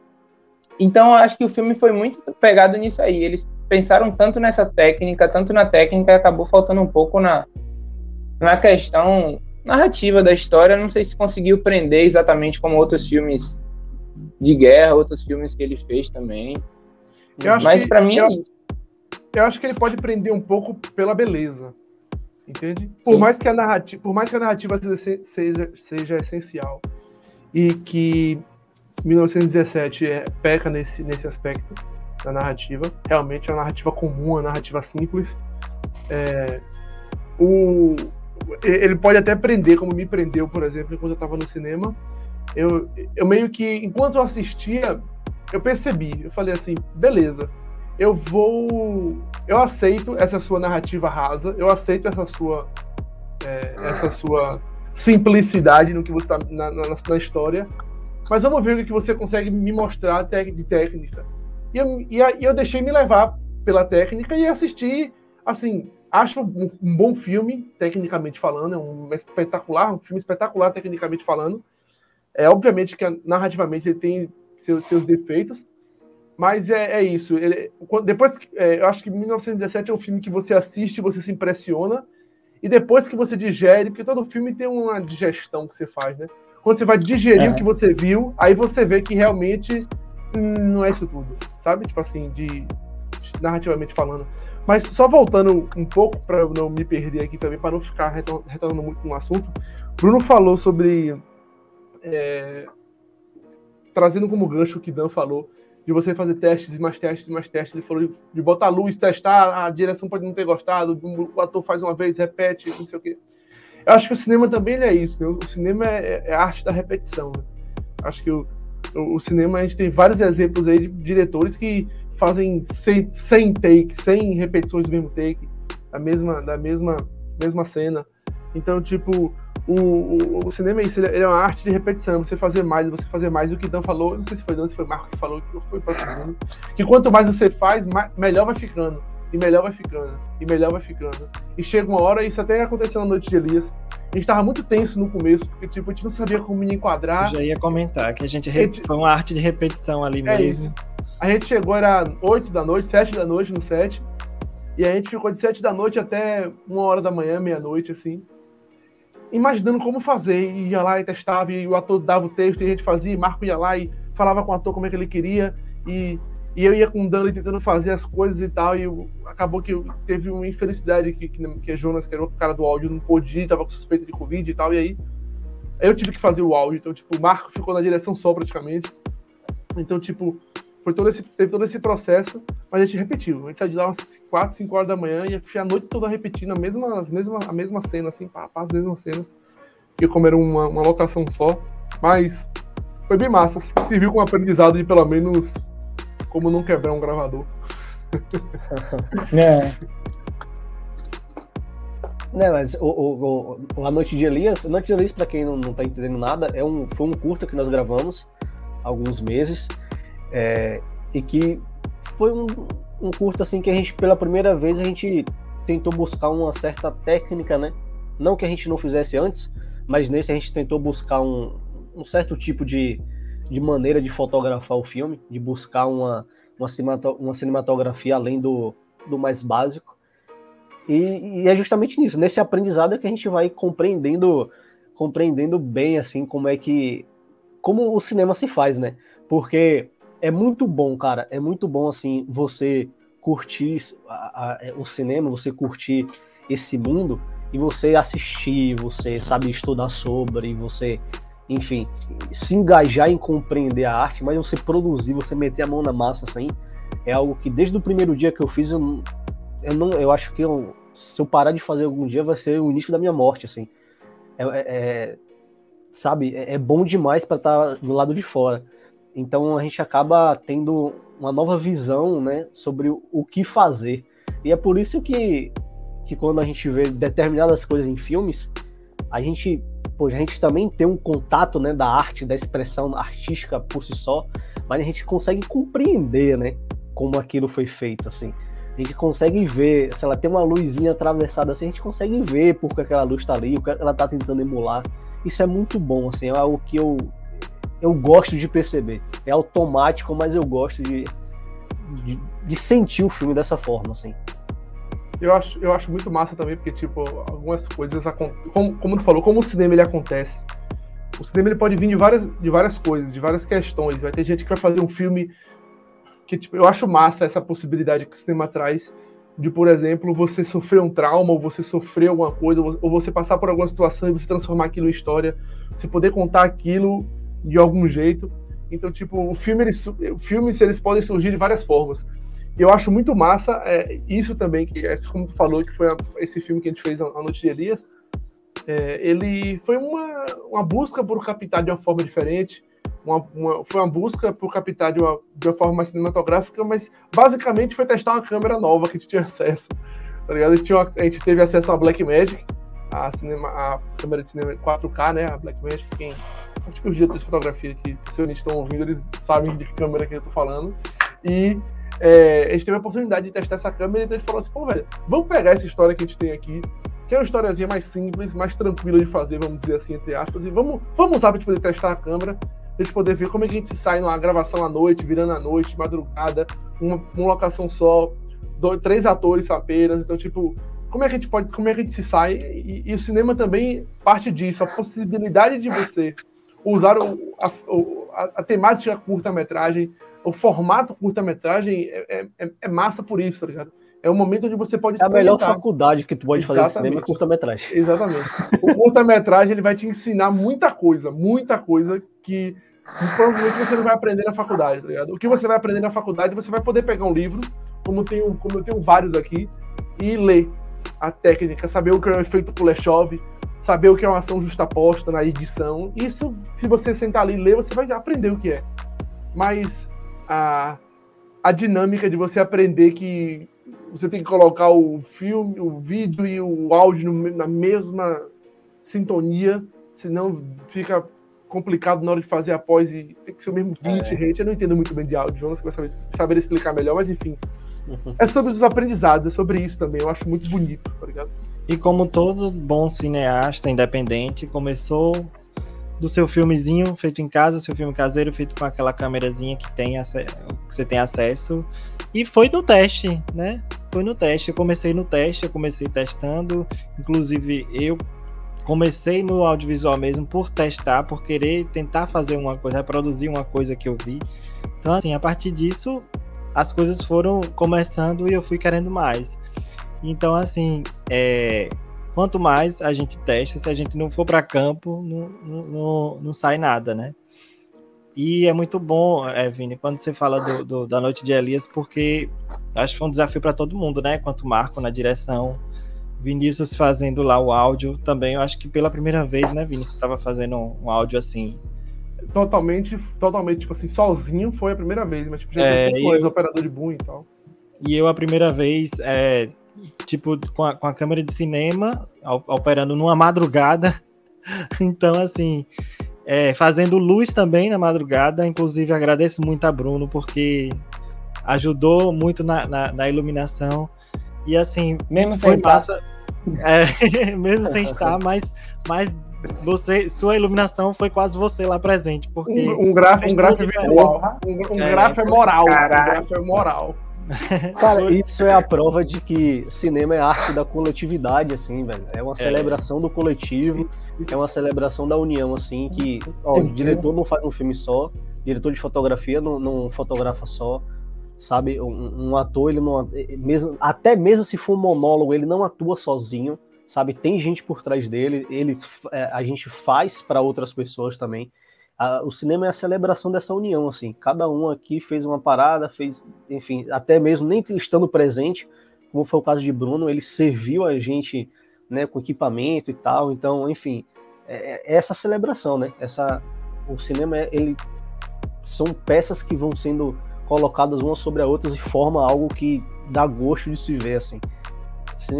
Então, acho que o filme foi muito pegado nisso aí. Eles pensaram tanto nessa técnica, tanto na técnica, e acabou faltando um pouco na, na questão narrativa da história. Não sei se conseguiu prender exatamente como outros filmes de guerra, outros filmes que ele fez também. Mas para mim é isso. Eu acho que ele pode prender um pouco pela beleza. Entende? Por mais, que a narrativa, por mais que a narrativa seja, seja essencial e que 1917 é, peca nesse, nesse aspecto da narrativa, realmente é uma narrativa comum, uma narrativa simples. É, o, ele pode até prender, como me prendeu, por exemplo, enquanto eu estava no cinema. Eu, eu meio que, enquanto eu assistia, eu percebi, eu falei assim, beleza, eu vou. Eu aceito essa sua narrativa rasa, eu aceito essa sua. É, essa sua simplicidade no que você está na, na, na, história, mas vamos ver o que você consegue me mostrar de técnica. E eu, e eu deixei me levar pela técnica e assisti, assim, acho um, um, bom filme, tecnicamente falando, é um espetacular, um filme espetacular, tecnicamente falando. É obviamente que narrativamente ele tem seus, seus defeitos, mas é, é isso. Ele, depois, é, eu acho que 1917 é um filme que você assiste, você se impressiona, e depois que você digere, porque todo filme tem uma digestão que você faz, né? Quando você vai digerir é. o que você viu, aí você vê que realmente hum, não é isso tudo, sabe? Tipo assim, de narrativamente falando. Mas só voltando um pouco para eu não me perder aqui também, para não ficar retornando muito no assunto, Bruno falou sobre é, trazendo como gancho o que Dan falou de você fazer testes e mais testes e mais testes. Ele falou de, de botar luz, testar, a direção pode não ter gostado, o ator faz uma vez, repete, não sei o quê. Eu acho que o cinema também é isso, né? O cinema é, é, a arte da repetição. Né? Acho que o, o, cinema, a gente tem vários exemplos aí de diretores que fazem 100, 100 takes, 100 repetições do mesmo take, da mesma, da mesma, mesma cena. Então, tipo, o, o, o, cinema é isso, ele é uma arte de repetição, você fazer mais, você fazer mais. O que Dan falou, não sei se foi Dan, se foi Marco que falou, que foi para todo mundo, que quanto mais você faz, mais, melhor vai ficando, e melhor vai ficando, e melhor vai ficando. E chega uma hora, isso até aconteceu na noite de Elias, a gente tava muito tenso no começo, porque tipo, a gente não sabia como me enquadrar. Eu já ia comentar, que a gente, a gente... foi uma arte de repetição ali é mesmo. A gente chegou, era 8 da noite, 7 da noite no set, e a gente ficou de 7 da noite até uma hora da manhã, meia-noite, assim imaginando como fazer, e ia lá e testava, e o ator dava o texto, e a gente fazia, e Marco ia lá e falava com o ator como é que ele queria, e, e eu ia com o Dani tentando fazer as coisas e tal, e eu, acabou que teve uma infelicidade que, que, que Jonas, que era o cara do áudio, não pôde ir, tava com suspeita de Covid e tal, e aí eu tive que fazer o áudio, então, tipo, o Marco ficou na direção só praticamente, então, tipo, foi todo esse, teve todo esse processo, mas a gente repetiu. A gente saiu de lá umas 4, 5 horas da manhã e fui a noite toda repetindo a mesma, as mesma, a mesma cena, assim, pá, pá, as mesmas cenas. Porque como era uma, uma locação só. Mas foi bem massa. Serviu como aprendizado de pelo menos como não quebrar um gravador. é. Não, mas o, o, o, A Noite de Elias, A Noite de Elias, pra quem não, não tá entendendo nada, é um, foi um curta que nós gravamos há alguns meses. É, e que foi um, um curto assim que a gente, pela primeira vez, a gente tentou buscar uma certa técnica, né? Não que a gente não fizesse antes, mas nesse a gente tentou buscar um, um certo tipo de, de maneira de fotografar o filme, de buscar uma, uma, cinematografia além do, do mais básico. E, e, é justamente nisso, nesse aprendizado é que a gente vai compreendendo compreendendo bem assim como é que como o cinema se faz, né? Porque é muito bom, cara. É muito bom, assim, você curtir a, a, é, o cinema, você curtir esse mundo e você assistir, você sabe estudar sobre, você, enfim, se engajar em compreender a arte, mas você produzir, você meter a mão na massa, assim, é algo que desde o primeiro dia que eu fiz, eu, eu não, eu acho que eu, se eu parar de fazer algum dia, vai ser o início da minha morte, assim. É, é, é sabe, é, é bom demais para estar tá do lado de fora. Então a gente acaba tendo uma nova visão, né, sobre o que fazer. E é por isso que, que quando a gente vê determinadas coisas em filmes, a gente, pô, a gente também tem um contato, né, da arte, da expressão artística por si só, mas a gente consegue compreender, né, como aquilo foi feito, assim. A gente consegue ver, se ela tem uma luzinha atravessada assim, a gente consegue ver porque aquela luz está ali, o que ela está tentando emular. Isso é muito bom, assim, é algo que eu, eu gosto de perceber. É automático, mas eu gosto de, de, de sentir o filme dessa forma, assim. Eu acho, eu acho muito massa também, porque, tipo, algumas coisas, como, como tu falou, como o cinema ele acontece. O cinema ele pode vir de várias, de várias coisas, de várias questões. Vai ter gente que vai fazer um filme que, tipo, eu acho massa essa possibilidade que o cinema traz de, por exemplo, você sofrer um trauma, ou você sofrer alguma coisa, ou você passar por alguma situação e você transformar aquilo em história, você poder contar aquilo de algum jeito. Então, tipo, o filme, eles, filmes eles podem surgir de várias formas. E eu acho muito massa é, isso também, que é, como tu falou, que foi a, esse filme que a gente fez, A Noite de Elias, é, ele foi uma, uma busca por captar de uma forma diferente, uma, uma, foi uma busca por captar de uma, de uma forma mais cinematográfica, mas basicamente foi testar uma câmera nova que a gente tinha acesso. Tá ligado? A gente, uma, a gente teve acesso à Blackmagic, a, cinema, a câmera de cinema 4K, né? A Blackmagic, quem. Acho que os diretores de fotografia que se eles estão ouvindo, eles sabem de que câmera que eu tô falando. E é, a gente teve a oportunidade de testar essa câmera então a gente falou assim, pô, velho, vamos pegar essa história que a gente tem aqui, que é uma historiazinha mais simples, mais tranquila de fazer, vamos dizer assim, entre aspas, e vamos, vamos usar pra gente poder testar a câmera a gente poder ver como é que a gente sai numa gravação à noite, virando à noite, madrugada, uma, uma locação só, dois, três atores apenas. Então, tipo, como é que a gente pode, como é que a gente se sai? E, e o cinema também parte disso, a possibilidade de você usar o, a, a, a temática curta-metragem, o formato curta-metragem é, é, é, massa por isso, tá ligado? É o momento onde você pode É a melhor faculdade que tu pode Exatamente. fazer de cinema é curta-metragem. Exatamente. O curta-metragem ele vai te ensinar muita coisa, muita coisa que provavelmente você não vai aprender na faculdade, tá ligado? O que você vai aprender na faculdade, você vai poder pegar um livro, como, tem um, como eu tenho vários aqui, e ler a técnica, saber o que é o efeito Kuleshov, saber o que é uma ação justaposta na edição. Isso, se você sentar ali e ler, você vai aprender o que é. Mas a, a dinâmica de você aprender que você tem que colocar o filme, o vídeo e o áudio no, na mesma sintonia, senão fica complicado na hora de fazer a pós e tem que ser o mesmo beat, é. rate. Eu não entendo muito bem de áudio, Jonas, que vai saber, saber explicar melhor, mas enfim. É sobre os aprendizados, é sobre isso também. Eu acho muito bonito, tá ligado? E como todo bom cineasta independente, começou do seu filmezinho feito em casa, seu filme caseiro feito com aquela câmerazinha que tem que você tem acesso e foi no teste, né? Foi no teste. Eu comecei no teste, eu comecei testando, inclusive eu comecei no audiovisual mesmo por testar, por querer tentar fazer uma coisa, reproduzir uma coisa que eu vi. Então, assim, a partir disso, as coisas foram começando e eu fui querendo mais. Então, assim, é, quanto mais a gente testa, se a gente não for para campo, não, não, não, sai nada, né? E é muito bom, é, Vini, quando você fala do, do, da Noite de Elias, porque acho que foi um desafio para todo mundo, né? Quanto Marco na direção, Vinícius fazendo lá o áudio também, eu acho que pela primeira vez, né, Vinícius, estava fazendo um, um, áudio assim. Totalmente, totalmente, tipo assim, sozinho foi a primeira vez, mas tipo, já é, tem coisa, eu... operador de boom e tal. E eu a primeira vez, é, tipo, com a, com a câmera de cinema, operando numa madrugada. então, assim, é, fazendo luz também na madrugada. Inclusive, agradeço muito a Bruno, porque ajudou muito na, na, na iluminação. E assim, Mesmo foi massa. É, mesmo sem estar, mas, mas você, sua iluminação foi quase você lá presente. Porque um, um gráfico, um gráfico virtual. Um, um é, gráfico é moral. Um gráfico é moral. Cara, isso é a prova de que cinema é arte da coletividade, assim, velho. É uma é. celebração do coletivo, é uma celebração da união, assim, que ó, o diretor não faz um filme só, diretor de fotografia não, não fotografa só, sabe? Um, um, ator, ele não. Mesmo, até mesmo se for um monólogo, ele não atua sozinho, sabe? Tem gente por trás dele, eles, é, a gente faz para outras pessoas também. A, o cinema é a celebração dessa união, assim. Cada um aqui fez uma parada, fez, enfim, até mesmo nem estando presente, como foi o caso de Bruno, ele serviu a gente, né, com equipamento e tal. Então, enfim, é, é essa celebração, né? Essa, o cinema, ele são peças que vão sendo colocadas umas sobre as outras e forma algo que dá gosto de se ver, assim.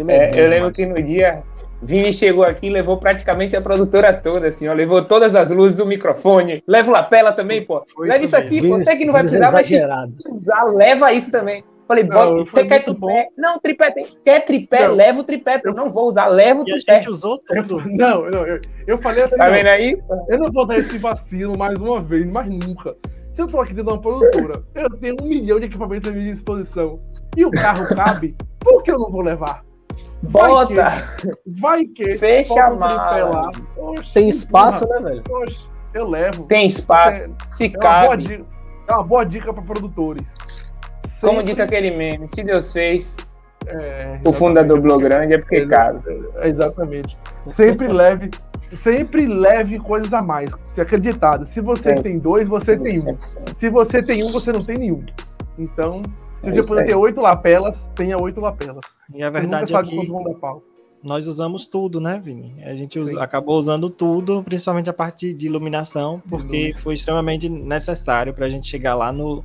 É, é eu lembro que no dia Vini chegou aqui e levou praticamente a produtora toda, assim, ó, levou todas as luzes, o microfone, leva o lapela também, pô. Foi leva isso, isso aqui, Vini, você que não vai precisar, mas usar, leva isso também. Falei, não, você quer tripé? Bom. Não, tripé tem. Quer tripé? Não, leva o tripé. Eu não vou usar, leva o tripé. A gente usou tudo. Eu, não, não eu, eu falei assim. Tá vendo aí? Eu não vou dar esse vacilo mais uma vez, mais nunca. Se eu tô aqui dentro de uma produtora, eu tenho um milhão de equipamentos à minha disposição e o carro cabe, por que eu não vou levar? Vai Bota! Que, vai que. Fecha a mala. Tem espaço, né, velho? Poxa, eu levo. Tem espaço. Você, se é cabe. Dica, é uma boa dica para produtores. Sempre... Como disse aquele meme, se Deus fez, é, o fundador Blog Grande é porque cabe. Exatamente. Sempre leve, sempre leve coisas a mais. Se acreditado. Se você é. tem dois, você tem um. Se você tem um, você não tem nenhum. Então, se é você puder ter oito lapelas, tenha oito lapelas. E a verdade é que nós usamos tudo, né, Vini? A gente usa, acabou usando tudo, principalmente a parte de iluminação, porque foi extremamente necessário para a gente chegar lá no,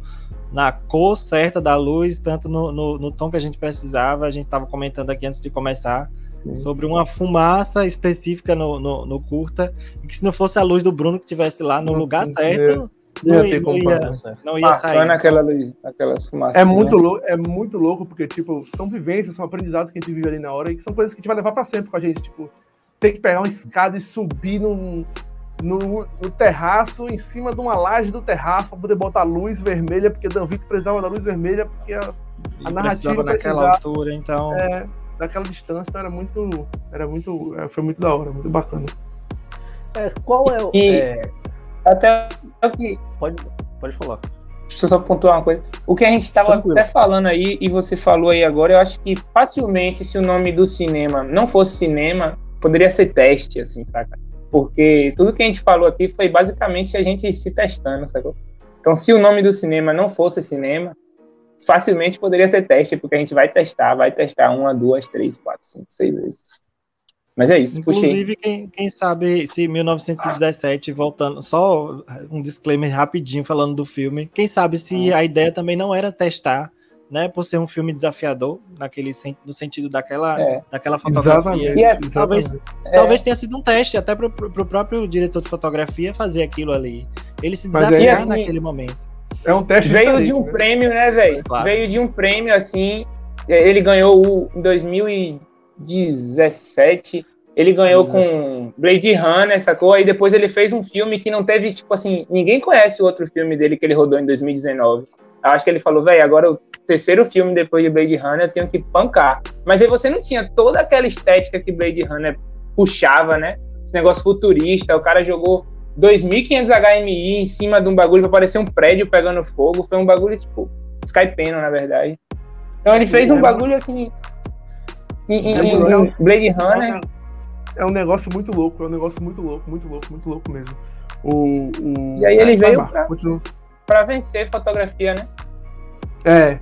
na cor certa da luz, tanto no, no, no tom que a gente precisava. A gente estava comentando aqui antes de começar Sim. sobre uma fumaça específica no, no, no, curta, e que se não fosse a luz do Bruno que estivesse lá no não, lugar certo. Não, ia, não, ia, não ia sair. naquela, naquelas fumaças. É muito, né? louco, é muito louco, porque, tipo, são vivências, são aprendizados que a gente vive ali na hora, e que são coisas que a gente vai levar para sempre com a gente. Tipo, ter que pegar uma escada e subir num, no, no, terraço, em cima de uma laje do terraço, para poder botar luz vermelha, porque Danvito precisava da luz vermelha, porque a, a narrativa precisava naquela altura, então. É, daquela distância, então era muito. Era muito. É, foi muito da hora, muito bacana. É, qual é o. E, é... Até que. Pode, pode falar. Deixa eu só pontuar uma coisa. O que a gente estava até falando aí, e você falou aí agora, eu acho que facilmente, se o nome do cinema não fosse cinema, poderia ser teste, assim, saca? porque tudo que a gente falou aqui foi basicamente a gente se testando, sacou? Então, se o nome do cinema não fosse cinema, facilmente poderia ser teste, porque a gente vai testar, vai testar uma, duas, três, quatro, cinco, seis vezes. Mas é isso. Inclusive, quem, quem, sabe se 1917, voltando, só um disclaimer rapidinho falando do filme, quem sabe se a ideia também não era testar né, por ser um filme desafiador, naquele, no sentido daquela, é. daquela fotografia. Exatamente, é, talvez, é. talvez tenha sido um teste, até para o próprio diretor de fotografia fazer aquilo ali. Ele se desafiar assim, naquele momento. É um teste Veio de um né? prêmio, né, velho? Claro. Veio de um prêmio, assim, é, ele ganhou o, em 2017, ele ganhou com Blade Runner, sacou? Aí depois ele fez um filme que não teve, tipo assim, ninguém conhece o outro filme dele que ele rodou em 2019. Eu acho que ele falou, velho, agora eu terceiro filme depois de Blade Runner, eu tenho que pancar. Mas aí você não tinha toda aquela estética que Blade Runner puxava, né? Esse negócio futurista, o cara jogou 2.500 HMI em cima de um bagulho para parecer um prédio pegando fogo. Foi um bagulho tipo Skypeno, na verdade. Então ele fez um bagulho assim. Em, em, é em Blade Runner. É um negócio muito louco, é um negócio muito louco, muito louco, muito louco mesmo. O, o... E aí ele veio pra, pra vencer fotografia, né? É,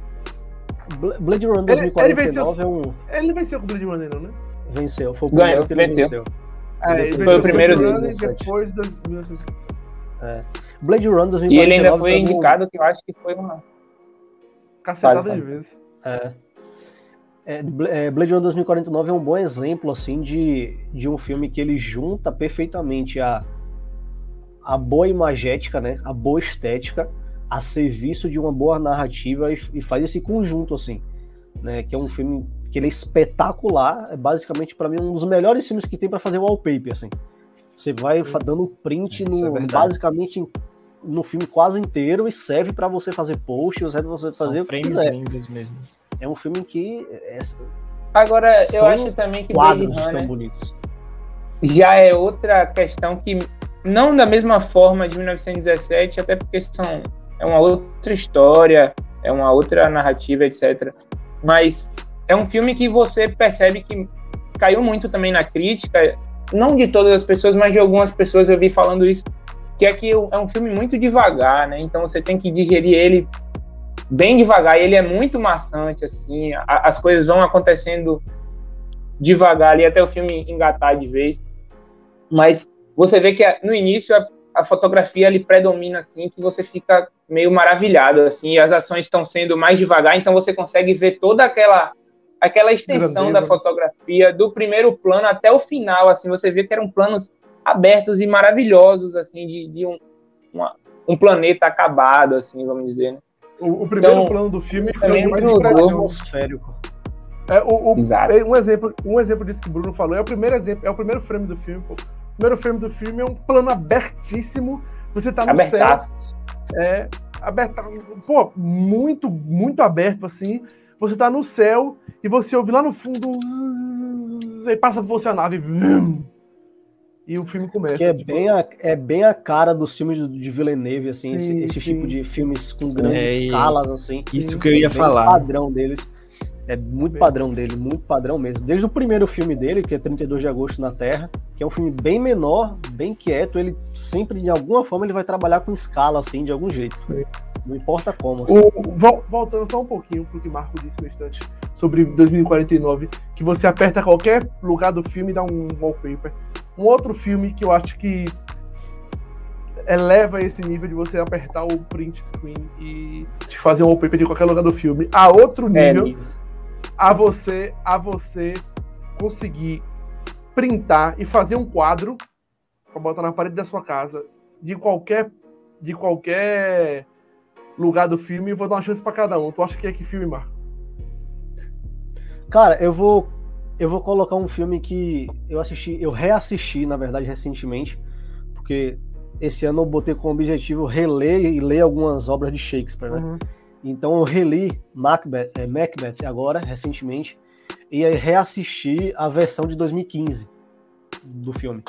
Blade Runner 2049 ele, venceu, é um. Ele venceu com o Blade Runner, não, né? Venceu, foi o primeiro Ganhou, que ele venceu. venceu. É, ele foi o primeiro dele. Depois de é. Blade Runner 2049. E ele ainda foi indicado, que eu acho que foi uma. Cacetada de vezes. É. É, é Blade Runner 2049 é um bom exemplo assim de, de um filme que ele junta perfeitamente a, a boa imagética, né, a boa estética a serviço de uma boa narrativa e, e faz esse conjunto assim, né? Que é um filme que ele é espetacular, é basicamente para mim um dos melhores filmes que tem para fazer wallpaper assim. Você vai Sim. dando print no, é basicamente no filme quase inteiro e serve para você fazer posts, serve para você fazer São o que quiser. Mesmo. É um filme que é, Agora eu acho também que quadros Blade tão bonitos. Já é outra questão que não da mesma forma de 1917, até porque são é uma outra história, é uma outra narrativa, etc. Mas é um filme que você percebe que caiu muito também na crítica, não de todas as pessoas, mas de algumas pessoas eu vi falando isso, que é que é um filme muito devagar, né? Então você tem que digerir ele bem devagar, e ele é muito maçante, assim, a, as coisas vão acontecendo devagar ali até o filme engatar de vez. Mas você vê que no início a, a fotografia ali predomina assim, que você fica meio maravilhado assim, e as ações estão sendo mais devagar, então você consegue ver toda aquela aquela extensão Grandeza. da fotografia do primeiro plano até o final, assim, você vê que eram planos abertos e maravilhosos assim de, de um, uma, um planeta acabado assim, vamos dizer, né? O, o primeiro então, plano do filme foi o mais atmosférico. É, o, o, é, um, exemplo, um exemplo disso que o Bruno falou é o primeiro exemplo, é o primeiro frame do filme. Pô. O primeiro frame do filme é um plano abertíssimo. Você tá no Abertaço. céu. É, aberto, pô, muito, muito aberto assim. Você tá no céu e você ouve lá no fundo. E passa por você a nave. E o filme começa. Que é, tipo... bem a, é bem a cara dos filmes de Villeneuve, assim, sim, esse, esse sim. tipo de filmes com grandes é, escalas, assim. Isso que eu ia é falar. O padrão deles. É muito padrão dele, muito padrão mesmo. Desde o primeiro filme dele, que é 32 de agosto na Terra, que é um filme bem menor, bem quieto, ele sempre, de alguma forma, ele vai trabalhar com escala, assim, de algum jeito. Sim. Não importa como. Assim. O, voltando só um pouquinho pro que o Marco disse no instante sobre 2049, que você aperta qualquer lugar do filme e dá um wallpaper. Um outro filme que eu acho que eleva esse nível de você apertar o print screen e te fazer um wallpaper de qualquer lugar do filme a outro é nível. É a você a você conseguir printar e fazer um quadro para botar na parede da sua casa de qualquer de qualquer lugar do filme e vou dar uma chance para cada um. Tu acha que é que filme, Marco? Cara, eu vou eu vou colocar um filme que eu assisti, eu reassisti, na verdade, recentemente, porque esse ano eu botei como objetivo reler e ler algumas obras de Shakespeare, né? Uhum. Então eu reli Macbeth, é, Macbeth agora, recentemente, e aí reassisti a versão de 2015 do filme.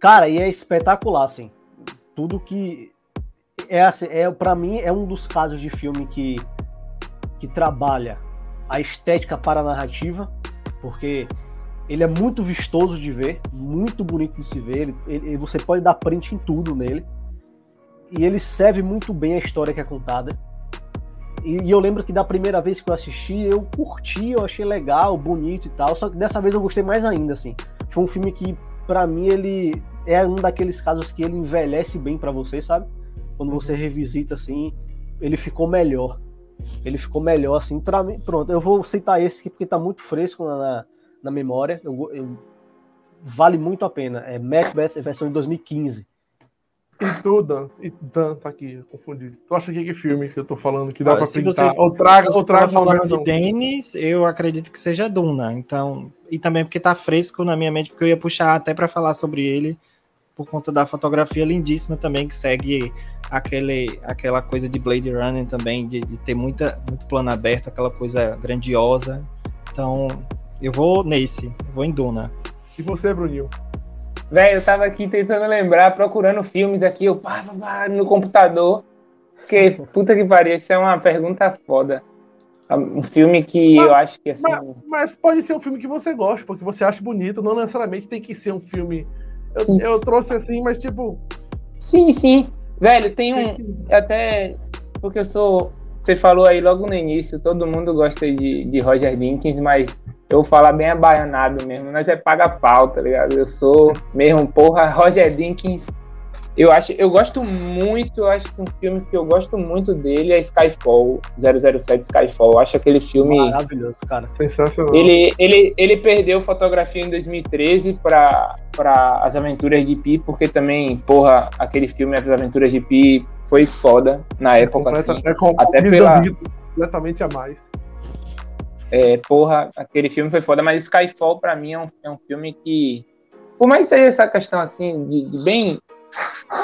Cara, e é espetacular, assim. Tudo que é assim, é para mim é um dos casos de filme que que trabalha a estética para a narrativa, porque ele é muito vistoso de ver, muito bonito de se ver. Ele, ele, você pode dar print em tudo nele. E ele serve muito bem a história que é contada. E, e, eu lembro que da primeira vez que eu assisti, eu curti, eu achei legal, bonito e tal. Só que dessa vez eu gostei mais ainda, assim. Foi um filme que, para mim, ele é um daqueles casos que ele envelhece bem para você, sabe? Quando você revisita, assim, ele ficou melhor. Ele ficou melhor, assim, para mim. Pronto, eu vou citar esse aqui porque tá muito fresco na, na memória. Eu, eu, vale muito a pena. É Macbeth, versão de 2015. E tudo, e Dan, tá aqui, confundi. Tu acha que é que filme que eu tô falando que dá ah, pra pintar? Você, ou traga, ou traga falando de Dennis, eu acredito que seja Duna. Então, e também porque tá fresco na minha mente, porque eu ia puxar até para falar sobre ele por conta da fotografia lindíssima também que segue aquele, aquela coisa de Blade Runner também, de, de ter muita, muito plano aberto, aquela coisa grandiosa. Então, eu vou nesse, vou em Duna. E você, Bruninho? Velho, eu tava aqui tentando lembrar, procurando filmes aqui, eu pá, pá, pá, no computador. Porque, puta que pariu, isso é uma pergunta foda. Um filme que mas, eu acho que assim. Mas, mas, pode ser um filme que você gosta, porque você acha bonito, não necessariamente tem que ser um filme. Eu, eu trouxe assim, mas tipo. Sim, sim. Velho, tem um. Até. Porque eu sou. Você falou aí logo no início, todo mundo gosta de, de Roger Dinkins, mas eu vou falar bem abaianado mesmo, mas é paga pau, tá ligado? Eu sou mesmo, porra, Roger Dinkins. Eu acho, eu gosto muito, eu acho que um filme que eu gosto muito dele é Skyfall, 007 Skyfall. Eu acho aquele filme maravilhoso, cara, sensacional. Ele ele ele perdeu fotografia em 2013 para para As Aventuras de Pi, porque também, porra, aquele filme As Aventuras de Pi foi foda na é época completa, assim, é até pela completamente a mais. É, porra, aquele filme foi foda, mas Skyfall para mim é um, é um filme que, por mais que seja essa questão assim, de, de bem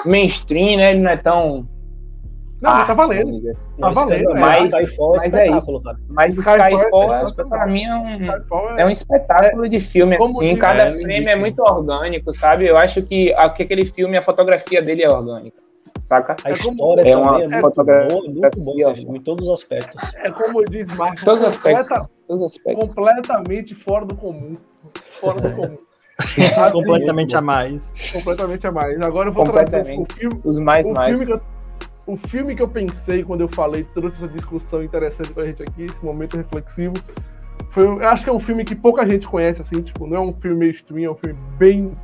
mainstream, né? Ele não é tão. Não, arte, tá valendo. Assim. Tá valendo. Mas, Skyfall é espetáculo, cara. Mas Skyfall, Skyfall é, pra mim é um, é, é um espetáculo de filme, assim. Cada é, frame é muito orgânico, sabe? Eu acho que, que aquele filme, a fotografia dele é orgânica saca? A história é uma é fotografia boa, muito boa, em todos os aspectos. É como diz Marco, todos os aspectos, todos os aspectos. completamente fora do comum. Fora do comum. Assim, completamente a mais. Completamente a mais. Agora eu vou trazer o filme. Os mais o mais. Filme que eu, o filme que eu pensei quando eu falei, trouxe essa discussão interessante pra gente aqui, esse momento reflexivo. Foi, eu acho que é um filme que pouca gente conhece, assim, tipo, não é um filme mainstream, é um filme bem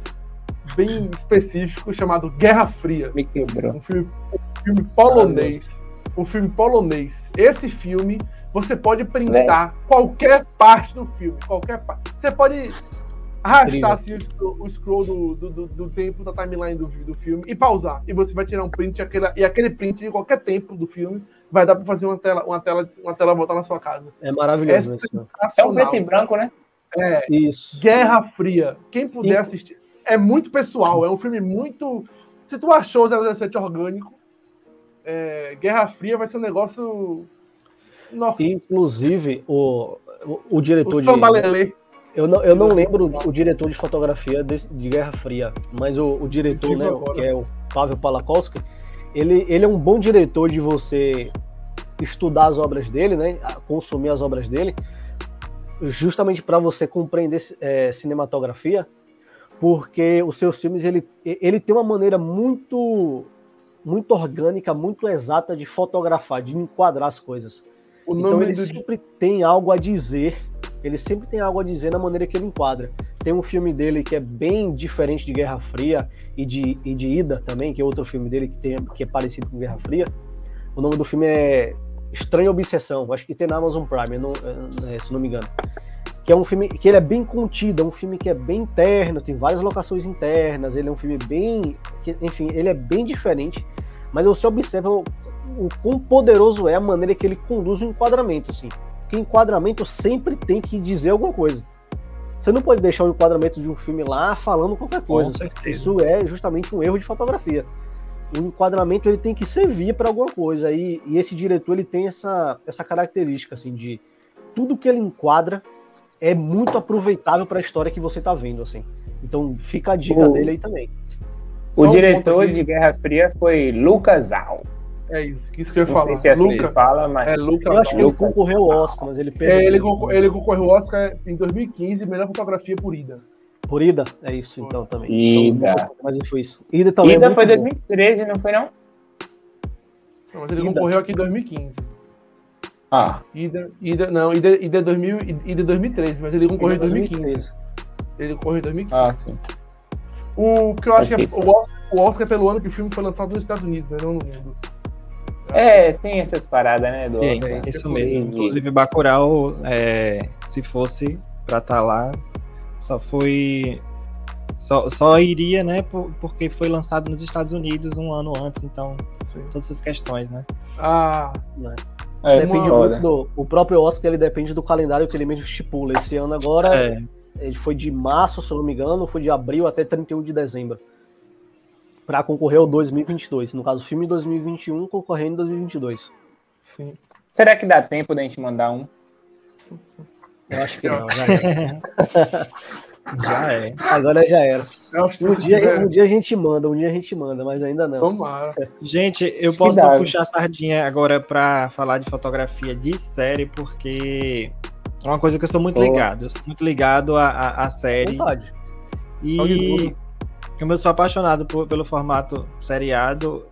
bem específico chamado Guerra Fria. Me quebrou. Um filme, um filme polonês. Um filme polonês. Esse filme, você pode printar qualquer parte do filme. Qualquer parte. Você pode arrastar assim, o scroll, o scroll do, do, do, do, tempo da timeline do, do filme e pausar. E você vai tirar um print aquele, e aquele print de qualquer tempo do filme vai dar para fazer uma tela, uma tela, uma tela voltar na sua casa. É maravilhoso. É, é um preto e branco, né? É. Isso. Guerra Fria. Quem puder e... assistir. É muito pessoal, é um filme muito. Se tu achou 007 orgânico, é... Guerra Fria vai ser um negócio. Nossa. Inclusive, o, o, o diretor o de. Eu não, eu não lembro o diretor de fotografia de, de Guerra Fria, mas o, o diretor, né, que é o Pavel Palakowski, ele, ele é um bom diretor de você estudar as obras dele, né, consumir as obras dele, justamente para você compreender é, cinematografia, porque os seus filmes ele, ele tem uma maneira muito muito orgânica, muito exata de fotografar, de enquadrar as coisas. O então ele sempre tem algo a dizer ele sempre tem algo a dizer na maneira que ele enquadra. Tem um filme dele que é bem diferente de Guerra Fria e de, e de Ida também, que é outro filme dele que, tem, que é parecido com Guerra Fria. O nome do filme é Estranha Obsessão, acho que tem na Amazon Prime, não, é, se não me engano. Que é um filme que ele é bem contido, é um filme que é bem interno, tem várias locações internas, ele é um filme bem. Que, enfim, ele é bem diferente, mas você observa o, o quão poderoso é a maneira que ele conduz o enquadramento, assim enquadramento sempre tem que dizer alguma coisa. Você não pode deixar o enquadramento de um filme lá falando qualquer coisa. Isso é justamente um erro de fotografia. O enquadramento ele tem que servir para alguma coisa. E, e, esse diretor ele tem essa, essa característica assim de tudo que ele enquadra é muito aproveitável para a história que você está vendo assim. Então fica a dica o, dele aí também. O Só diretor um de Guerra Fria foi Lucas Al. É isso, isso que eu ia falar. Não sei se é Luca, fala, mas... É Luca, eu acho que ele concorreu ao Oscar, mas ele perdeu. É, ele, concor ele concorreu ao Oscar em 2015, melhor fotografia por Ida. Por Ida? É isso, então, também. Ida. Então, mas foi isso. Ida também é Ida é foi 2013, não foi não? não mas ele Ida. concorreu aqui em 2015. Ah. Ida, Ida, não, Ida, Ida, 2000, Ida 2013, mas ele concorreu em 2015. Ele concorreu em 2015. Ah, sim. O que eu Só acho que, que é, o, Oscar, o Oscar é pelo ano que o filme foi lançado nos Estados Unidos, né, não no mundo. É, tem essas paradas, né? Do é, isso mesmo. Inclusive, Bacurau, é, se fosse pra estar tá lá, só foi. Só, só iria, né? porque foi lançado nos Estados Unidos um ano antes, então. Sim. Todas essas questões, né? Ah. É, depende muito do. O próprio Oscar ele depende do calendário que ele mesmo estipula. Esse ano agora. É. Ele foi de março, se eu não me engano, foi de abril até 31 de dezembro para concorrer ao 2022. No caso, o filme 2021 concorrendo em 2022. Sim. Será que dá tempo da gente mandar um? Eu acho que não, já é. já é. Agora já era. Um dia, um dia a gente manda, um dia a gente manda, mas ainda não. Tomara. Gente, eu posso puxar a sardinha agora para falar de fotografia de série, porque é uma coisa que eu sou muito ligado. Eu sou muito ligado à, à, série. Vontade. E como eu sou apaixonado por, pelo formato seriado,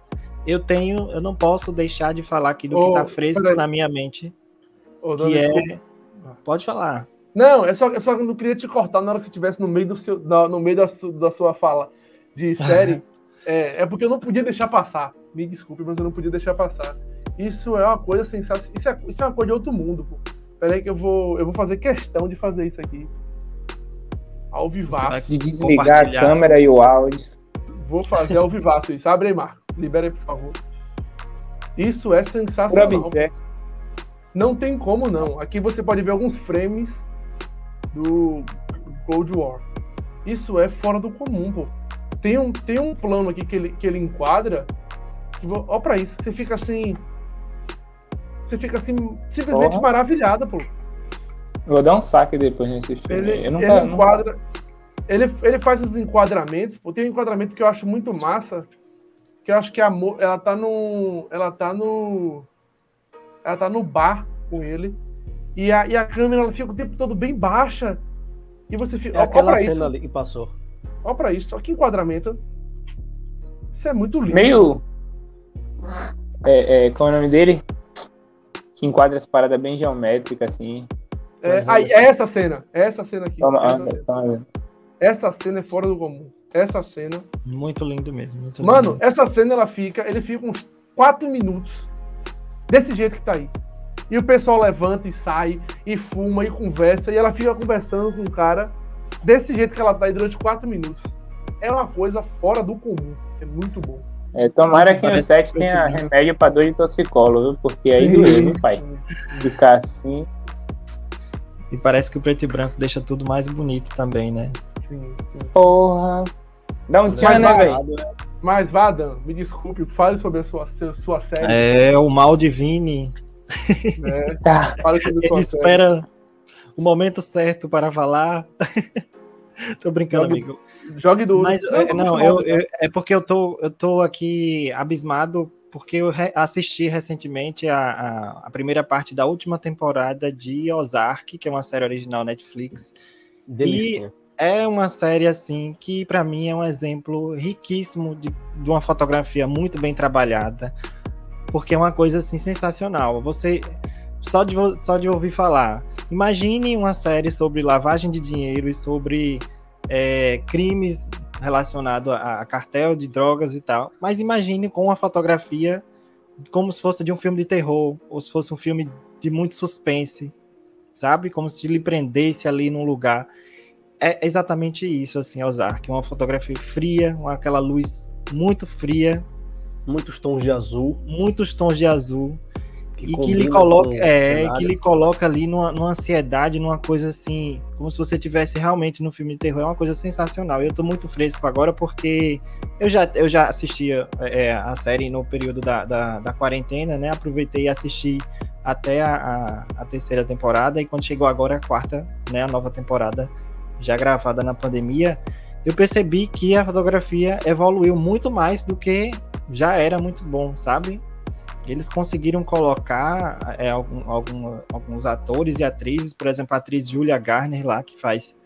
eu tenho, eu não posso deixar de falar aqui do oh, que tá fresco na minha mente. Oh, que é. Pode falar. Não, é só, é só que eu não queria te cortar na hora que você estivesse no meio, do seu, no meio da, su, da sua fala de série. é, é porque eu não podia deixar passar. Me desculpe, mas eu não podia deixar passar. Isso é uma coisa sensacional. Isso é, isso é uma coisa de outro mundo, pô. Peraí que eu vou, eu vou fazer questão de fazer isso aqui ao vivaço. De desligar a câmera e o áudio. Vou fazer ao vivaço isso. Abre aí, Marco. Libera aí, por favor. Isso é sensacional. Não tem como não. Aqui você pode ver alguns frames do Cold War. Isso é fora do comum, pô. Tem um, tem um plano aqui que ele, que ele enquadra. Que, ó, pra isso, você fica assim. Você fica assim, simplesmente Porra. maravilhado, pô. Vou dar um saque depois nesse filme. Ele, nunca, ele enquadra. Nunca... Ele, ele faz os enquadramentos. Pô, tem um enquadramento que eu acho muito massa. Que eu acho que a ela tá no. Ela tá no. Ela tá no bar com ele. E a, e a câmera ela fica o tempo todo bem baixa. E você fica. É ó, aquela ó cena isso. ali que passou. Olha pra isso. Só que enquadramento. Isso é muito lindo. Meio. É, é, qual é o nome dele? Que enquadra as paradas bem geométricas, assim. É, aí, é essa cena. É essa cena aqui. Toma, essa, cena. essa cena é fora do comum. essa cena. Muito lindo mesmo. Muito Mano, lindo. essa cena ela fica, ele fica uns 4 minutos desse jeito que tá aí. E o pessoal levanta e sai, e fuma, e conversa, e ela fica conversando com o cara desse jeito que ela tá aí durante 4 minutos. É uma coisa fora do comum. É muito bom. É, tomara que no Parece set tenha remédio pra dor de torcicolo, viu? Porque aí doeu, pai? Ficar assim. E parece que o preto e branco deixa tudo mais bonito também, né? Sim, sim. sim. Porra. Dá um tchan, Mas né, velho? Mas vá, Dan, me desculpe, fale sobre a sua, sua, série. É, o mal de Vini. né? Tá. Fale sobre a Ele sua série. espera o momento certo para falar. tô brincando, Jogue- amigo. Jogue do. Mas é, não, eu, eu- é porque eu tô, eu tô aqui abismado porque eu assisti recentemente a, a, a primeira parte da última temporada de Ozark, que é uma série original Netflix. Delícia. É uma série assim que para mim é um exemplo riquíssimo de, de uma fotografia muito bem trabalhada, porque é uma coisa assim sensacional. Você só de, só de ouvir falar, imagine uma série sobre lavagem de dinheiro e sobre é, crimes relacionados a, a cartel de drogas e tal, mas imagine com uma fotografia como se fosse de um filme de terror ou se fosse um filme de muito suspense, sabe? Como se lhe prendesse ali num lugar é exatamente isso, assim, Ozark. Uma fotografia fria, com aquela luz muito fria, Muitos tons de azul. muitos tons de azul, e que lhe coloca, é, que lhe coloca ali numa, numa ansiedade, numa coisa assim, como se você tivesse realmente no filme de terror. É uma coisa sensacional. Eu tô muito fresco agora porque eu já, eu já assistia é, a série no período da, da, da quarentena, né? Aproveitei e assisti até a, a, a terceira temporada, e quando chegou agora a quarta, né? A nova temporada, já gravada na pandemia, eu percebi que a fotografia evoluiu muito mais do que já era muito bom, sabe? Eles conseguiram colocar é, algum, algum- alguns atores e atrizes, por exemplo, a atriz Julia Garner lá, que faz.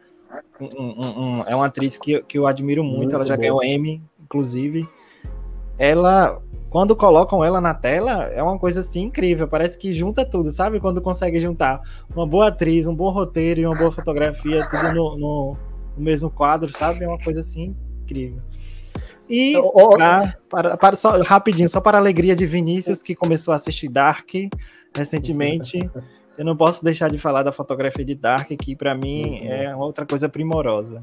um- um- um- é uma atriz que, que eu admiro muito, Muito ela já boa. ganhou Emmy, inclusive. Ela, quando colocam ela na tela, é uma coisa assim incrível, parece que junta tudo, sabe? Quando consegue juntar uma boa atriz, um bom roteiro e uma boa fotografia, tudo no, no- no mesmo quadro, sabe? É uma coisa assim incrível. E ó, Pra, para, para- só, rapidinho, só para a alegria de Vinícius, que começou a assistir Dark recentemente. Eu não posso deixar de falar da fotografia de Dark, que para mim Muito é outra coisa primorosa.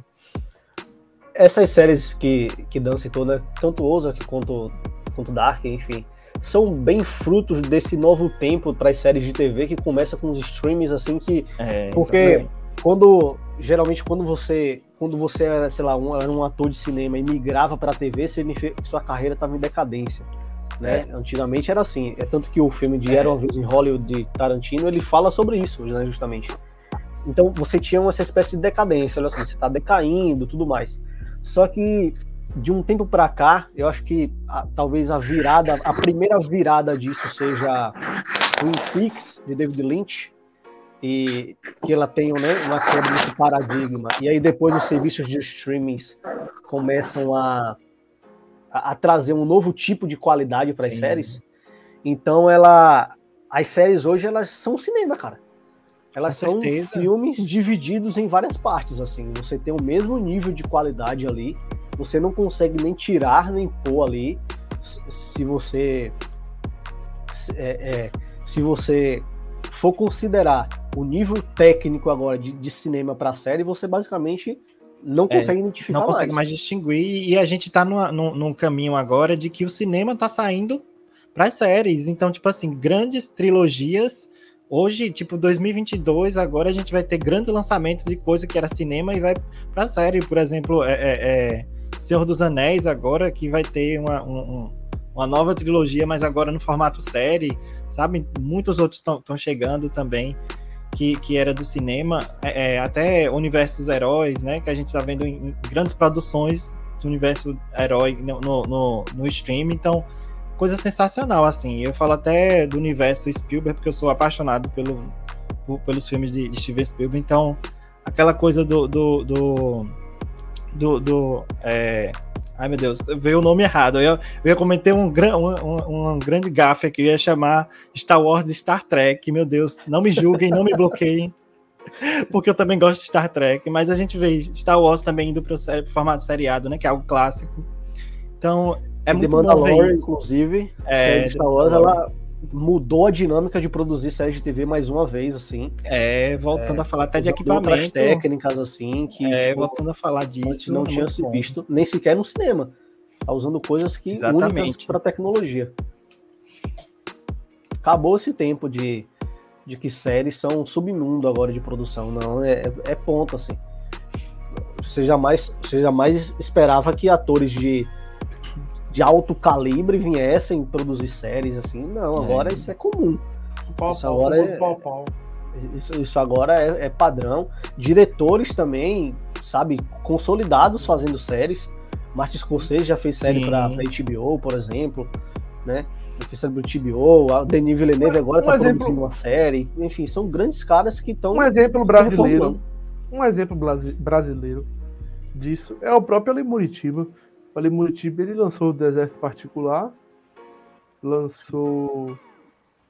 essas séries que, que Dan citou, né, tanto Ozark quanto, quanto Dark, enfim, são bem frutos desse novo tempo para as séries de TV que começa com os streams assim que É, Porque- exatamente. quando geralmente quando você quando você era, sei lá, um, era um ator de cinema e migrava para a TV, sua carreira estava em decadência. Né? Antigamente era assim. É tanto que o filme de É. Era uma vez em Hollywood de Tarantino ele fala sobre isso, né, justamente. Então você tinha essa espécie de decadência, olha só, você está decaindo, tudo mais. Só que de um tempo para cá, eu acho que a- talvez a virada, a primeira virada disso seja Twin Peaks de David Lynch e que ela tenha né, uma quebra desse paradigma. E aí depois os serviços de streamings começam a, a, a trazer um novo tipo de qualidade para as séries. Então ela, as séries hoje elas são cinema, cara. Elas Com são certeza. filmes divididos em várias partes, assim. Você tem o mesmo nível de qualidade ali. Você não consegue nem tirar nem pôr ali. Se se você se- é, é, se você for considerar o nível técnico agora de, de cinema para série, você basicamente não É, consegue identificar não consegue mais. mais distinguir, e a gente tá numa- num, num caminho agora de que o cinema tá saindo para as séries. Então, tipo assim, grandes trilogias. Hoje, tipo, 2022, agora a gente vai ter grandes lançamentos de coisa que era cinema e vai pra série. Por exemplo, é, é, é Senhor dos Anéis, agora, que vai ter uma, um- um- uma nova trilogia, mas agora no formato série, sabe? Muitos outros estão chegando também que, que era do cinema, é, é, até o universo dos heróis, né? Que a gente tá vendo em, grandes produções do universo herói no, no, no, no stream, então coisa sensacional, assim. Eu falo até do universo Spielberg, porque eu sou apaixonado pelo, por- pelos filmes de, de Steven Spielberg, então aquela coisa do. do, do, do, do, é, Ai meu Deus, veio o nome errado. Eu ia, eu ia cometer um, gran, um, um, grande gafe aqui, eu ia chamar Star Wars de Star Trek. Meu Deus, não me julguem, não me bloqueiem. porque eu também gosto de Star Trek, mas a gente vê Star Wars também indo para o formato seriado, né? Que é algo clássico. Então, é e muito The Mandalorian, inclusive, é, Star Wars, ela mudou a dinâmica de produzir séries de TV mais uma vez, assim. É, voltando é, a falar até de equipamento. técnicas, assim, que... É, tipo, voltando a falar disso. não tinha se visto, nem sequer no cinema. Tá usando coisas que Exatamente. únicas para tecnologia. Acabou esse tempo de, de que séries são submundo agora de produção. Não, é, é ponto, assim. Você jamais, você jamais esperava que atores de de alto calibre viessem produzir séries assim. Não, agora é. isso é comum. Pau, isso, pau, agora é, pau, pau. Isso, isso, agora é, é, padrão. Diretores também, sabe, consolidados fazendo séries. Martin Scorsese já fez série para HBO, por exemplo, né? Já fez série pro HBO, a Denis Villeneuve agora um tá exemplo... produzindo uma série. Enfim, são grandes caras que estão. Um exemplo brasileiro. Um exemplo brasileiro disso é o próprio Ali Muritiba Ali Muritiba ele lançou o Deserto Particular, lançou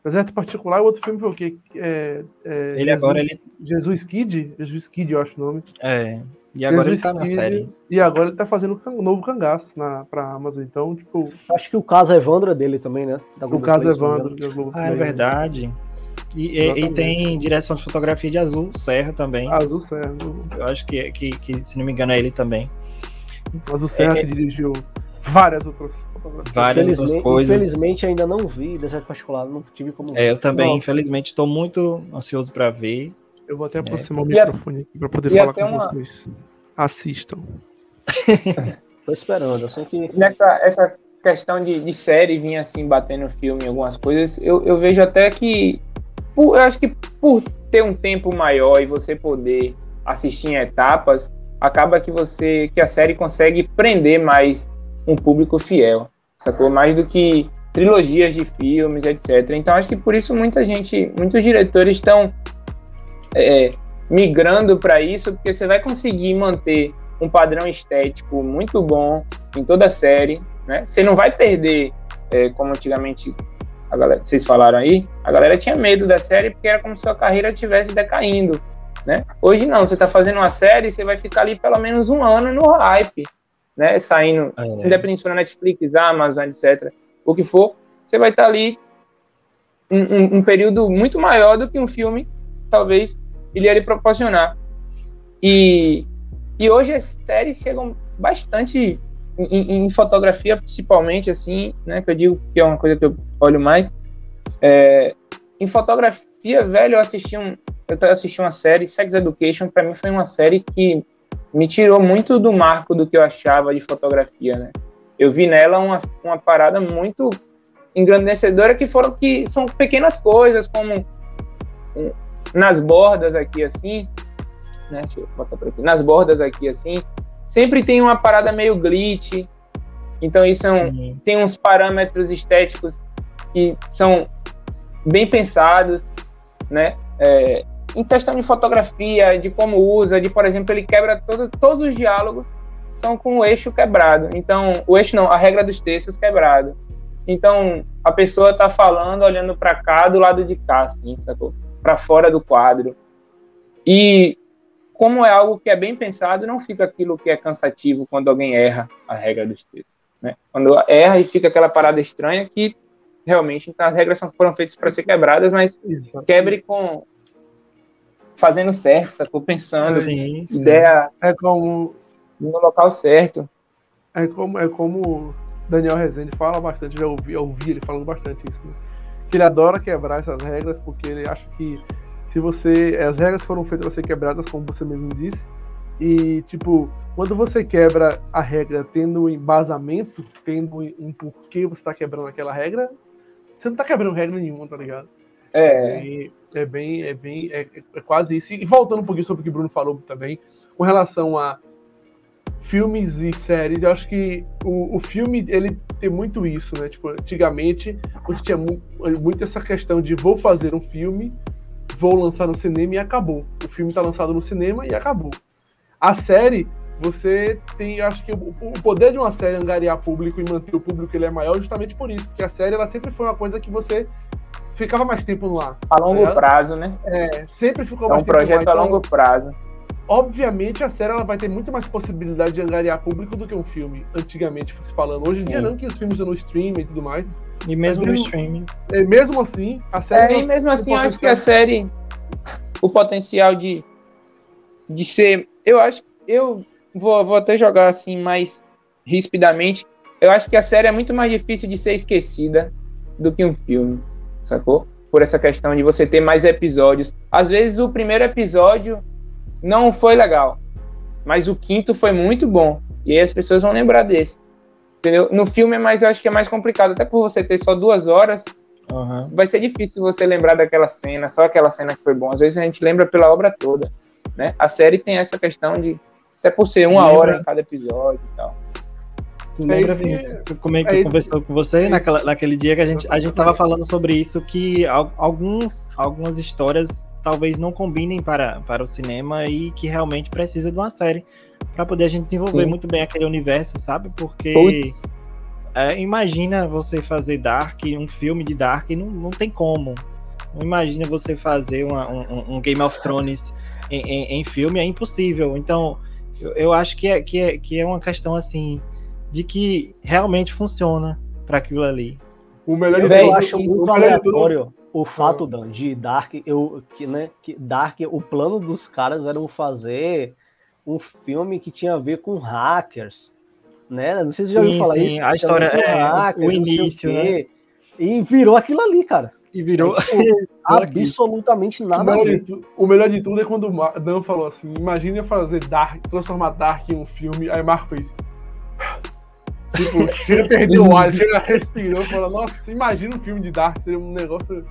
Deserto Particular, o outro filme foi o quê? É, é, ele Jesus, agora ele... Jesus Kid, Jesus Kid, eu acho o nome. É. E agora Jesus ele tá Kid, na série. E agora ele tá fazendo um novo cangaço na, pra Amazon. Então, tipo. Acho que o caso Evandro é dele também, né? o caso Evandro. Ah, é verdade. E, e, tem direção de fotografia de Azul Serra também. Azul Serra. Eu acho que, que, que, se não me engano, é ele também. Mas o Serra é, dirigiu várias outras fotografias. Várias outras coisas. Infelizmente ainda não vi Deserto Particular, não tive como. É, eu também, Nossa. infelizmente, estou muito ansioso para ver. Eu vou até é. aproximar é. o microfone aqui para poder falar com uma... vocês. Assistam. Tô esperando, eu sei que. Nessa essa questão de, de série vir assim batendo filme em algumas coisas, eu, eu vejo até que. Por, eu acho que por ter um tempo maior e você poder assistir em etapas, acaba que você que a série consegue prender mais um público fiel, sacou? Mais do que trilogias de filmes, etc. Então acho que por isso muita gente, muitos diretores estão é, migrando para isso, porque você vai conseguir manter um padrão estético muito bom em toda a série, né? Você não vai perder, é, como antigamente a galera, vocês falaram aí, a galera tinha medo da série porque era como se a carreira estivesse decaindo. Né? Hoje não, você está fazendo uma série, você vai ficar ali pelo menos um ano no hype, né? Saindo, é. independente se for na Netflix, Amazon, etc. O que for, você vai estar tá ali um, um, um, período muito maior do que um filme, talvez, ele ia lhe proporcionar. E, e hoje as séries chegam bastante em, em, fotografia, principalmente, assim, né? Que eu digo que é uma coisa que eu olho mais. É, em fotografia, velho, eu assisti um, eu assisti uma série, Sex Education, para mim foi uma série que me tirou muito do marco do que eu achava de fotografia, né? Eu vi nela uma, uma parada muito engrandecedora que foram que são pequenas coisas como um, nas bordas aqui assim, né? Deixa eu botar por aqui. Nas bordas aqui assim, sempre tem uma parada meio glitch. Então isso é um, tem uns parâmetros estéticos que são bem pensados, né? É, em questão de fotografia, de como usa, de, por exemplo, ele quebra todos, todos os diálogos são com o eixo quebrado. Então, o eixo não, a regra dos textos quebrado. Então, a pessoa está falando, olhando para cá, do lado de cá, assim, sacou? Para fora do quadro. E como é algo que é bem pensado, não fica aquilo que é cansativo quando alguém erra a regra dos textos. Né? Quando erra e fica aquela parada estranha que realmente então, as regras foram feitas para ser quebradas, mas Exatamente. quebre com, fazendo certo, sacou? Pensando, sim, ideia sim. é como no local certo. É como é como Daniel Rezende fala bastante, já ouvi, ouvi ele falando bastante isso, né? Que ele adora quebrar essas regras porque ele acha que se você as regras foram feitas para ser quebradas, como você mesmo disse, e tipo, quando você quebra a regra tendo um embasamento, tendo um porquê você está quebrando aquela regra, você não está quebrando regra nenhuma, tá ligado? É. é. É bem, é bem, é, é, quase isso. E voltando um pouquinho sobre o que o Bruno falou também, com relação a filmes e séries, eu acho que o, o filme, ele tem muito isso, né? Tipo, antigamente você tinha mu muito essa questão de vou fazer um filme, vou lançar no cinema e acabou. O filme está lançado no cinema e acabou. A série, você tem, acho que o, o, poder de uma série angariar público e manter o público ele é maior justamente por isso, porque a série ela sempre foi uma coisa que você ficava mais tempo no ar. A longo tá prazo, né? É, sempre ficou é mais um tempo projeto a longo prazo. Obviamente a série ela vai ter muito mais possibilidade de angariar público do que um filme, antigamente se falando. Hoje em dia não, que os filmes são no streaming e tudo mais. E mesmo no streaming. É, mesmo assim, a série. É, e mesmo assim, acho que a série. O potencial de, de ser. Eu acho. Eu vou, vou até jogar assim mais rispidamente. Eu acho que a série é muito mais difícil de ser esquecida do que um filme, sacou? Por essa questão de você ter mais episódios. Às vezes o primeiro episódio não foi legal, mas o quinto foi muito bom. E aí as pessoas vão lembrar desse. Entendeu? No filme é mais, eu acho que é mais complicado, até por você ter só duas horas. Uhum. Vai ser difícil você lembrar daquela cena, só aquela cena que foi bom. Às vezes a gente lembra pela obra toda, né? A série tem essa questão de até por ser uma hora em cada episódio e tal. Tu lembra, Vinícius, como é que é eu conversou com você é naquela, naquele dia que a gente a gente estava falando sobre isso que alguns algumas histórias talvez não combinem para, para o cinema e que realmente precisa de uma série para poder a gente desenvolver Sim. muito bem aquele universo, sabe? Porque é, imagina você fazer Dark, um filme de Dark, não, não tem como. Imagina você fazer uma, um, um, Game of Thrones em, em, em, filme, é impossível. Então, eu, eu acho que é, que, é, que é uma questão assim de que realmente funciona para aquilo ali. O melhor de tudo, eu acho muito aleatório o fato Dan, de Dark, eu que né, que Dark, o plano dos caras era fazer um filme que tinha a ver com hackers, né? Não sei se você já ouviu falar sim, isso. A história é hackers, o início, né? E virou aquilo ali, cara. E virou é, tipo, absolutamente nada. O melhor, tu, o melhor, de tudo é quando o Dan falou assim: imagine fazer Dark, transformar Dark em um filme. Aí Marco fez. Tipo, chega perdeu o ar, chega respirou falou, nossa, imagina um filme de Dark, seria um negócio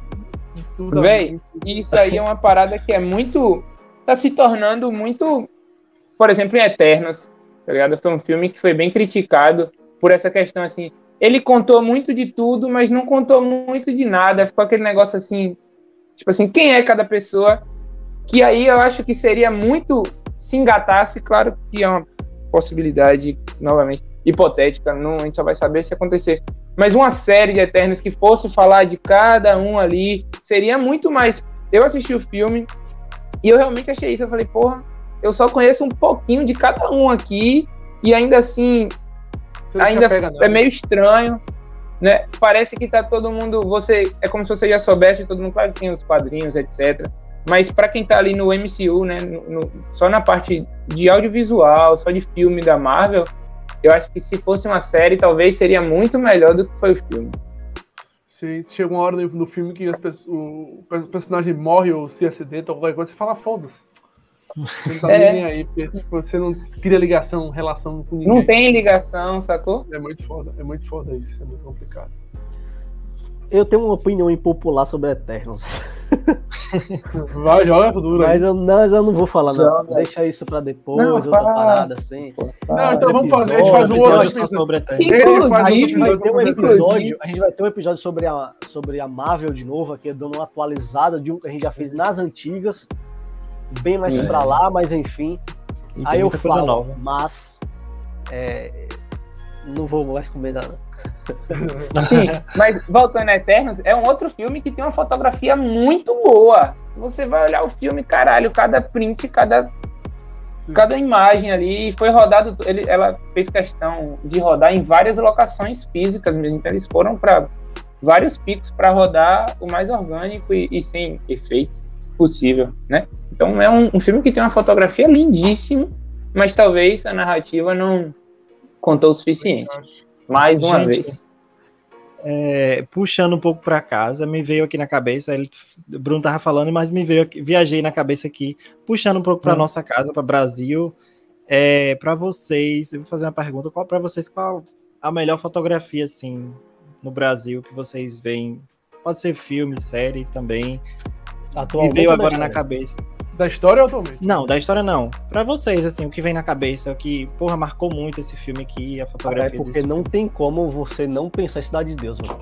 absurdo. Véi, isso aí é uma parada que é muito. tá se tornando muito. Por exemplo, em Eternos, tá ligado? Foi um filme que foi bem criticado por essa questão assim. Ele contou muito de tudo, mas não contou muito de nada. Ficou aquele negócio assim, tipo assim, quem é cada pessoa? Que aí eu acho que seria muito se engatasse, claro que é uma possibilidade, novamente, hipotética, não, a gente só vai saber se acontecer. Mas uma série de Eternos que fosse falar de cada um ali, seria muito mais. Eu assisti o filme e eu realmente achei isso. Eu falei, porra, eu só conheço um pouquinho de cada um aqui e ainda assim, ainda é meio estranho. Né? Parece que tá todo mundo. Você é como se você já soubesse todo mundo, claro que tem os quadrinhos, etc. Mas para quem tá ali no MCU, né, no, no, só na parte de audiovisual, só de filme da Marvel, eu acho que se fosse uma série, talvez seria muito melhor do que foi o filme. Se chega uma hora no, filme que pessoas, o, personagem morre ou se acidenta ou qualquer coisa, você fala, foda-se. Você não tá é. nem aí, porque tipo, você não cria ligação, relação com ninguém. Não tem ligação, sacou? É muito foda, é muito foda isso, é muito complicado. Eu tenho uma opinião impopular sobre Eternals. Vai, joga duro. Mas eu, não, mas eu não vou falar, não. Deixa isso pra depois, não, outra fala. parada assim. Não, então vamos fazer. A gente faz um outro sobre. A gente vai ter um episódio. A gente vai ter um episódio sobre a, sobre a Marvel de novo, aqui, dando uma atualizada de um que a gente já fez nas antigas. Bem mais é. pra lá, mas enfim. Aí eu falo, mas. É, não vou mais comer nada. Sim, mas voltando a Eternos, é um outro filme que tem uma fotografia muito boa. Se você vai olhar o filme, caralho, cada print, cada, cada imagem ali foi rodado. Ele, ela fez questão de rodar em várias locações físicas mesmo. Então eles foram para vários picos para rodar o mais orgânico e, e, sem efeitos possível, né? Então é um, um filme que tem uma fotografia lindíssima, mas talvez a narrativa não contou o suficiente. Mais uma Gente, vez. É, puxando um pouco para casa, me veio aqui na cabeça, ele, o Bruno tava falando, mas me veio, viajei na cabeça aqui, puxando um pouco para hum. nossa casa, para Brasil, é, para vocês, eu vou fazer uma pergunta, qual para vocês qual a melhor fotografia assim no Brasil que vocês veem? Pode ser filme, série também. Atualmente me veio agora na cabeça. Da história ou atualmente? Não, da história não. Pra vocês, assim, o que vem na cabeça, o que, porra, marcou muito esse filme aqui, a fotografia. é porque não filme. tem como você não pensar em Cidade de Deus, mano.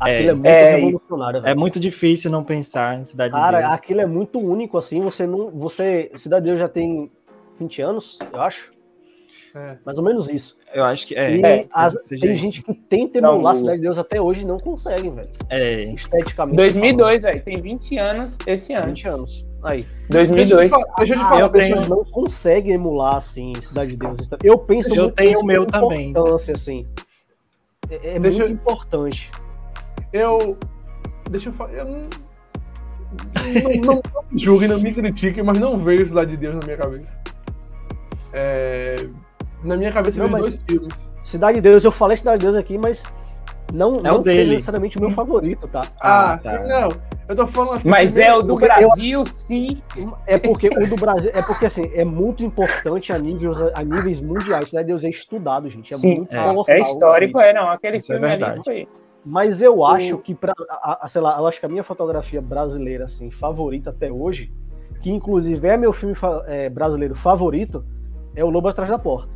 Aquilo é, é muito é, revolucionário. É muito difícil não pensar em Cidade Cara, de Deus. Cara, aquilo é muito único, assim. Você não. Você. Cidade de Deus já tem 20 anos, eu acho. É. Mais ou menos isso. Eu acho que é. E é, as, tem gente que tenta emular a Cidade de Deus até hoje e não conseguem, velho. É. Esteticamente. 2002, velho. Tem 20 anos esse ano. 20 anos. Aí. 2002. Deixa eu te falar, ah, as pessoas não conseguem emular, assim, Cidade de Deus. Eu penso eu tenho o meu também. assim. É, é muito eu... importante. Eu... Deixa eu falar... Eu não... não, não, não me julguem, não me critiquem, mas não vejo Cidade de Deus na minha cabeça. É... Na minha cabeça não, dois filmes. Cidade de Deus, eu falei Cidade de Deus aqui, mas não, é não o seja necessariamente o meu favorito, tá? Ah, ah tá. sim, não. Eu tô falando assim. Mas é o do Brasil, eu... sim. É porque o do Brasil. É porque assim, é muito importante a níveis, a níveis mundiais. De Deus é estudado, gente. É sim, muito é, colossal. É histórico, é, não. Aquele Isso é filme é verdade. ali foi. Mas eu acho que, pra, a, a, sei lá, eu acho que a minha fotografia brasileira, assim, favorita até hoje, que inclusive é meu filme é, brasileiro favorito, é O Lobo Atrás da Porta.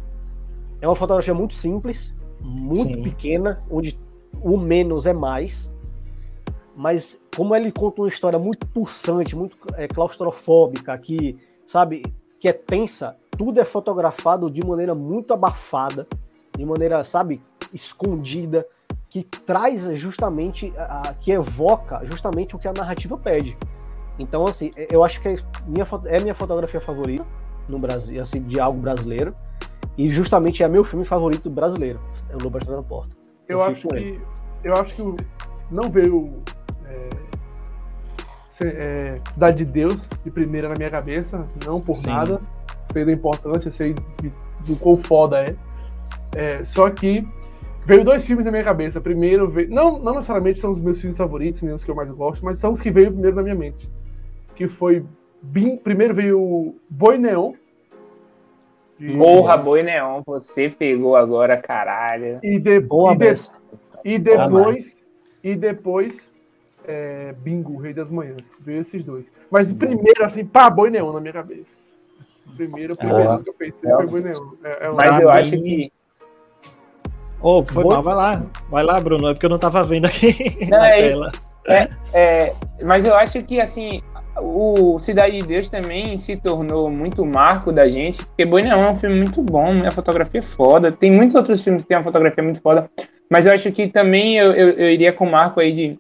É uma fotografia muito simples, muito Sim. pequena, onde o menos é mais. Mas como ele conta uma história muito pulsante, muito é, claustrofóbica, que, sabe, que é tensa, tudo é fotografado de maneira muito abafada, de maneira, sabe, escondida, que traz justamente, a, que evoca justamente o que a narrativa pede. Então, assim, eu acho que é minha, é minha fotografia favorita no Brasil, assim, de algo brasileiro. E justamente é meu filme favorito brasileiro, é o Lobo da Porta. Eu, eu acho que eu acho que não veio é, é, Cidade de Deus de primeira na minha cabeça, não por Sim. nada. Sei da importância, sei do quão foda é. é. Só que veio dois filmes na minha cabeça. Primeiro veio, não, não necessariamente são os meus filmes favoritos, nem os que eu mais gosto, mas são os que veio primeiro na minha mente. Que foi Bim, primeiro veio Boi Neon. E... Porra, Boi Neon, você pegou agora, caralho. E, de, Boa e, de, e depois, e depois é, Bingo, Rei das Manhãs. Veio esses dois. Mas primeiro, assim, pá, Boi Neon na minha cabeça. Primeiro, primeiro ah, que eu pensei é. foi Boi Neon. É, é Mas eu acho que. Ô, oh, foi Boi... mal, vai lá. Vai lá, Bruno, é porque eu não tava vendo aqui não, na é, tela. É, é, mas eu acho que, assim, o Cidade de Deus também se tornou muito marco da gente, porque Boi Neon é um filme muito bom, a fotografia é foda. Tem muitos outros filmes que tem uma fotografia muito foda, mas eu acho que também eu, eu, eu iria com o marco aí de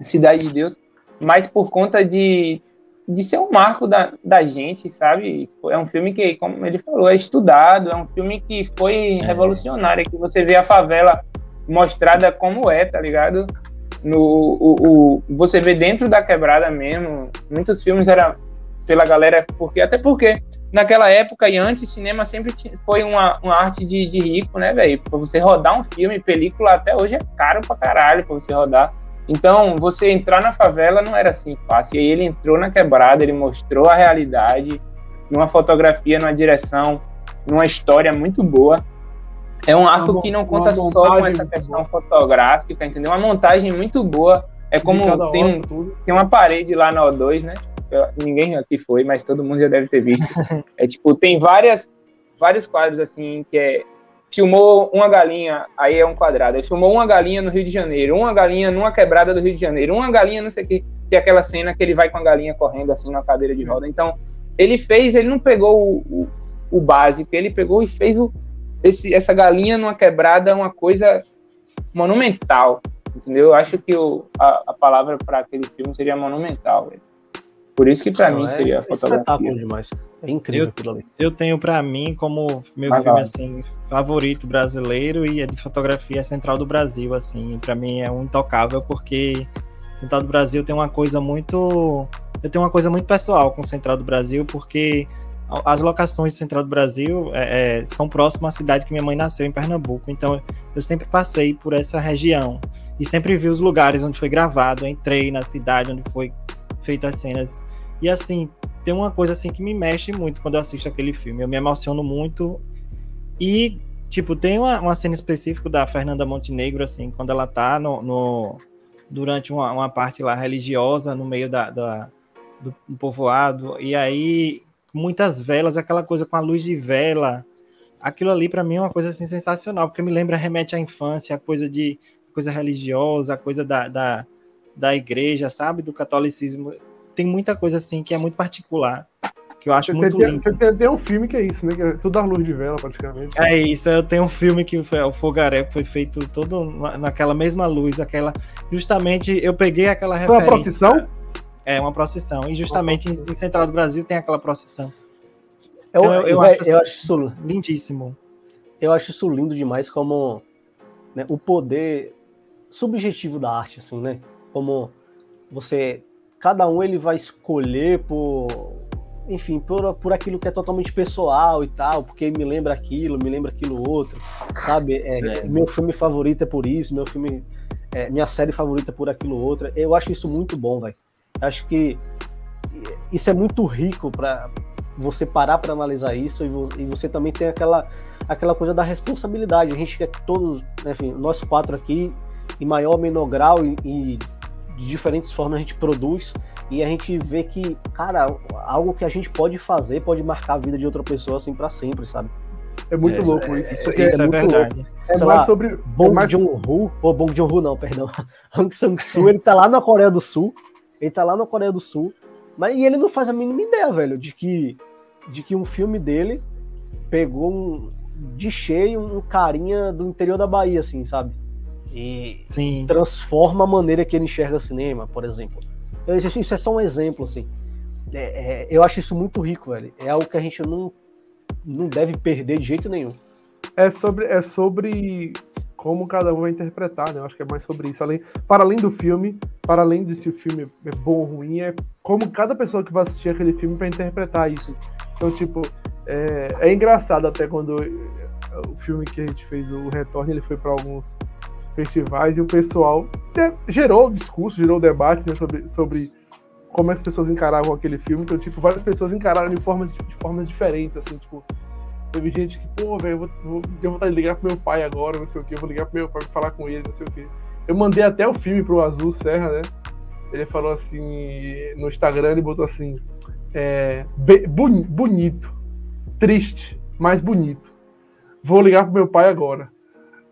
Cidade de Deus, mas por conta de, de ser um marco da, da gente, sabe? É um filme que, como ele falou, é estudado, é um filme que foi é. revolucionário, que você vê a favela mostrada como é, tá ligado? No o, o, você vê dentro da quebrada mesmo, muitos filmes era pela galera, porque até porque naquela época e antes cinema sempre foi uma, uma arte de, de rico, né, velho? Pra você rodar um filme, película até hoje é caro pra caralho pra você rodar. Então, você entrar na favela não era assim fácil. E aí ele entrou na quebrada, ele mostrou a realidade, numa fotografia, numa direção, numa história muito boa. É um arco uma, que não conta só com essa questão fotográfica, entendeu? Uma montagem muito boa. É como tem, um, tem uma parede lá na O2, né? Eu, ninguém aqui foi, mas todo mundo já deve ter visto. é tipo, tem várias, vários quadros assim que é filmou uma galinha, aí é um quadrado. Aí filmou uma galinha no Rio de Janeiro, uma galinha numa quebrada do Rio de Janeiro, uma galinha não sei o que, que é aquela cena que ele vai com a galinha correndo assim na cadeira de roda. Então, ele fez, ele não pegou o, o, o básico, ele pegou e fez o, esse, essa galinha numa quebrada é uma coisa monumental, entendeu? Eu acho que o, a, a palavra para aquele filme seria monumental, velho. Por isso que para mim é, seria a fotografia. demais. É incrível eu, aquilo ali. Eu tenho para mim como meu Mas filme assim favorito brasileiro e é de fotografia Central do Brasil assim. Para mim é um intocável porque Central do Brasil tem uma coisa muito eu tenho uma coisa muito pessoal com Central do Brasil porque as locações de Central do Brasil é, é, são próximas à cidade que minha mãe nasceu, em Pernambuco. Então, eu sempre passei por essa região e sempre vi os lugares onde foi gravado. entrei na cidade onde foi feita as cenas. E, assim, tem uma coisa assim que me mexe muito quando eu assisto aquele filme. Eu me emociono muito. E, tipo, tem uma, uma cena específica da Fernanda Montenegro, assim, quando ela tá no, no durante uma, uma, parte lá religiosa, no meio da, da do povoado. E aí muitas velas, aquela coisa com a luz de vela. Aquilo ali para mim é uma coisa assim sensacional, porque me lembra, remete à infância, a coisa de coisa religiosa, a coisa da, da, da igreja, sabe? Do catolicismo. tem muita coisa assim que é muito particular que eu acho você muito tem, lindo. Você tem até um filme que é isso, né? Que é tudo à luz de vela, praticamente. É isso, eu tenho um filme que foi o Fogaré, foi feito todo naquela mesma luz, aquela. Justamente eu peguei aquela referência. Foi uma procissão? É, uma procissão. E justamente em, em, Central do Brasil tem aquela procissão. Eu, então, eu, eu, acho, assim, eu acho isso lindíssimo. Eu acho isso lindo demais como né, o poder subjetivo da arte, assim, né? Como você. Cada um ele vai escolher por enfim, por, por aquilo que é totalmente pessoal e tal, porque me lembra aquilo, me lembra aquilo outro, sabe? É, é. Meu filme favorito é por isso, meu filme, é, minha série favorita é por aquilo outro. Eu acho isso muito bom, velho. Acho que isso é muito rico para você parar para analisar isso e, você também tem aquela, aquela coisa da responsabilidade. A gente quer todos, enfim, nós quatro aqui, em maior ou menor grau e, e de diferentes formas a gente produz e a gente vê que, cara, algo que a gente pode fazer pode marcar a vida de outra pessoa assim para sempre, sabe? É muito é, louco isso. Isso, isso é, é verdade. Louco. É Sei mais lá, sobre. Bong é mais... Joon-ho, ou Bong Joon-ho não, perdão. Hang Sang-soo, ele tá lá na Coreia do Sul, ele tá lá na Coreia do Sul, mas e ele não faz a mínima ideia, velho, de que, de que um filme dele pegou um, de cheio um carinha do interior da Bahia, assim, sabe? E Sim. transforma a maneira que ele enxerga cinema, por exemplo. Isso é só um exemplo, assim. É, é, eu acho isso muito rico, velho. É algo que a gente não, não deve perder de jeito nenhum. É sobre, é sobre como cada um vai interpretar, né? Eu acho que é mais sobre isso. Além, para além do filme, para além de se o filme é bom ou ruim, é como cada pessoa que vai assistir aquele filme vai interpretar isso. Então, tipo, é, é engraçado até quando o filme que a gente fez, o Retorno, ele foi para alguns festivais e o pessoal é, gerou discurso, gerou debate né, sobre, sobre como as pessoas encaravam aquele filme. Então, tipo, várias pessoas encararam de formas, de formas diferentes, assim, tipo, teve gente que, pô, velho, eu vou, vou, eu vou ligar pro meu pai agora, não sei o que, eu vou ligar pro meu pai pra falar com ele, não sei o que. Eu mandei até o filme pro Azul Serra, né? Ele falou assim, no Instagram, ele botou assim, é, bonito, triste, mas bonito. Vou ligar pro meu pai agora.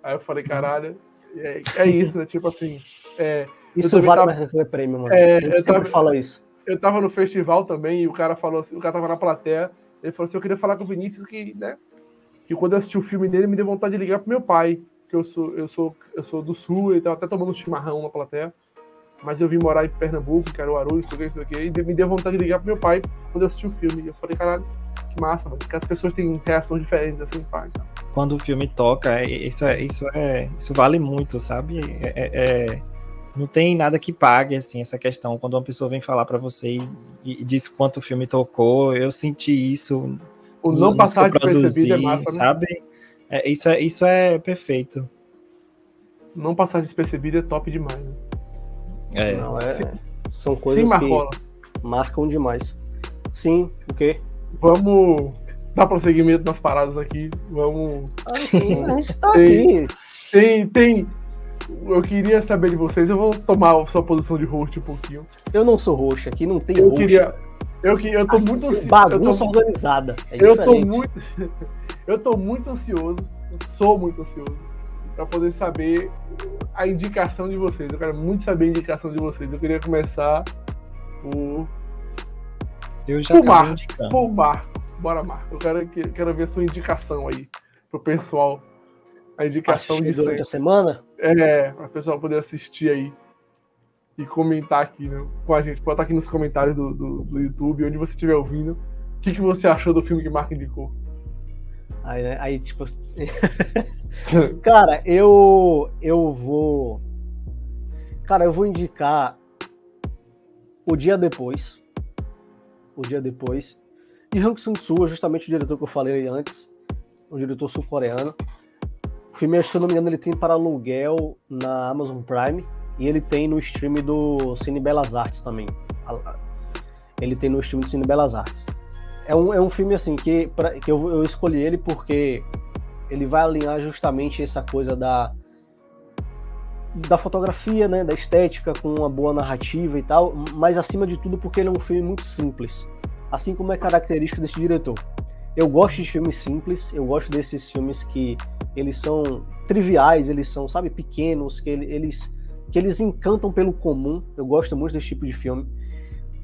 Aí eu falei, caralho, é, é isso, né? Tipo assim. É, isso vale tava, mais que prêmio, mano. É, eu tava, fala isso. Eu tava no festival também e o cara falou assim, o cara tava na plateia, ele falou assim, eu queria falar com o Vinícius que, né? Que quando eu assisti o filme dele, me deu vontade de ligar pro meu pai, que eu sou, eu sou, eu sou do sul, ele tava até tomando chimarrão na plateia. Mas eu vim morar em Pernambuco, Caruaru, isso aqui, isso aqui, e me deu vontade de ligar pro meu pai quando eu assisti o filme. E eu falei, caralho, que massa, mano. Porque as pessoas têm reações diferentes, assim, pai. Então. Quando o filme toca, é, isso é, isso é, isso vale muito, sabe? É, é, é, não tem nada que pague, assim, essa questão. Quando uma pessoa vem falar para você e, e, diz quanto o filme tocou, eu senti isso. O não passar despercebido é massa, né? Sabe? É, isso, é, isso é perfeito. Não passar despercebido é top demais, né? É. Não, é... São coisas Sim, que marcam demais. Sim, o quê? Vamos dar prosseguimento nas paradas aqui. Vamos. Ah, sim, a gente tá tem, aqui. Tem, tem. Eu queria saber de vocês. Eu vou tomar a sua posição de host um pouquinho. Eu não sou host, aqui não tem eu host. Queria, eu, que, eu tô aqui muito ansioso. Bagunça eu tô, organizada. É eu tô muito. Eu tô muito ansioso. Sou muito ansioso. Pra poder saber a indicação de vocês. Eu quero muito saber a indicação de vocês. Eu queria começar por. Eu já por Marco. Por Marco. Bora, Marco. Eu quero, quero ver a sua indicação aí pro pessoal. A indicação de durante a semana? É, para o pessoal poder assistir aí e comentar aqui né, com a gente. Pode estar aqui nos comentários do, do, do YouTube, onde você estiver ouvindo. O que, que você achou do filme que Marco indicou? Aí, né, aí tipo. Cara, eu. Eu vou. Cara, eu vou indicar o dia depois. O dia depois. E Hang Sung-soo é justamente o diretor que eu falei antes, o diretor sul-coreano. Filme, se eu não me engano, ele tem para aluguel na Amazon Prime e ele tem no stream do Cine Belas Artes também. Ele tem no stream do Cine Belas Artes. É um, é um filme assim que, pra, que eu, eu escolhi ele porque ele vai alinhar justamente essa coisa da da fotografia, né, da estética com uma boa narrativa e tal, mas acima de tudo porque ele é um filme muito simples assim como é característica desse diretor. Eu gosto de filmes simples, eu gosto desses filmes que eles são triviais, eles são, sabe, pequenos, que eles que eles encantam pelo comum. Eu gosto muito desse tipo de filme.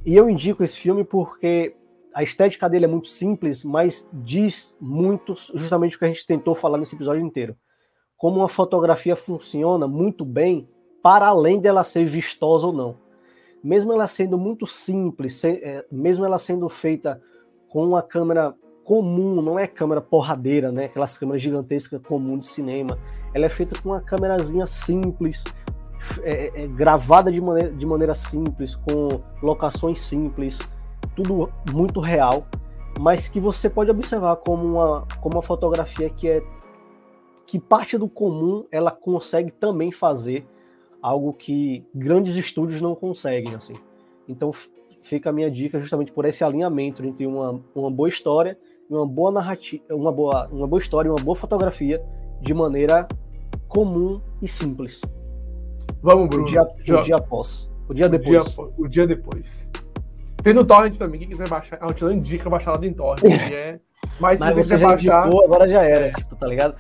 E eu indico esse filme porque a estética dele é muito simples, mas diz muito justamente o que a gente tentou falar nesse episódio inteiro. Como uma fotografia funciona muito bem para além dela ser vistosa ou não. Mesmo ela sendo muito simples, é, mesmo ela sendo feita com uma câmera comum, não é câmera porradeira, né? Aquelas câmeras gigantescas comum de cinema. Ela é feita com uma câmerazinha simples, é, é, é, gravada de maneira, de maneira simples, com locações simples, tudo muito real, mas que você pode observar como uma, como uma fotografia que é que parte do comum ela consegue também fazer algo que grandes estúdios não conseguem assim. Então fica a minha dica justamente por esse alinhamento entre uma, uma boa história uma boa narrativa, uma boa, uma boa história uma boa fotografia de maneira comum e simples. Vamos, Bruno. O dia, o dia após. O dia depois. O dia, o dia depois. Tem no Torrent também, quem quiser baixar. A gente não indica baixar lá em Torrent. É... Mas, Mas se você, quiser baixar. Indicou, agora já era, tipo, tá ligado?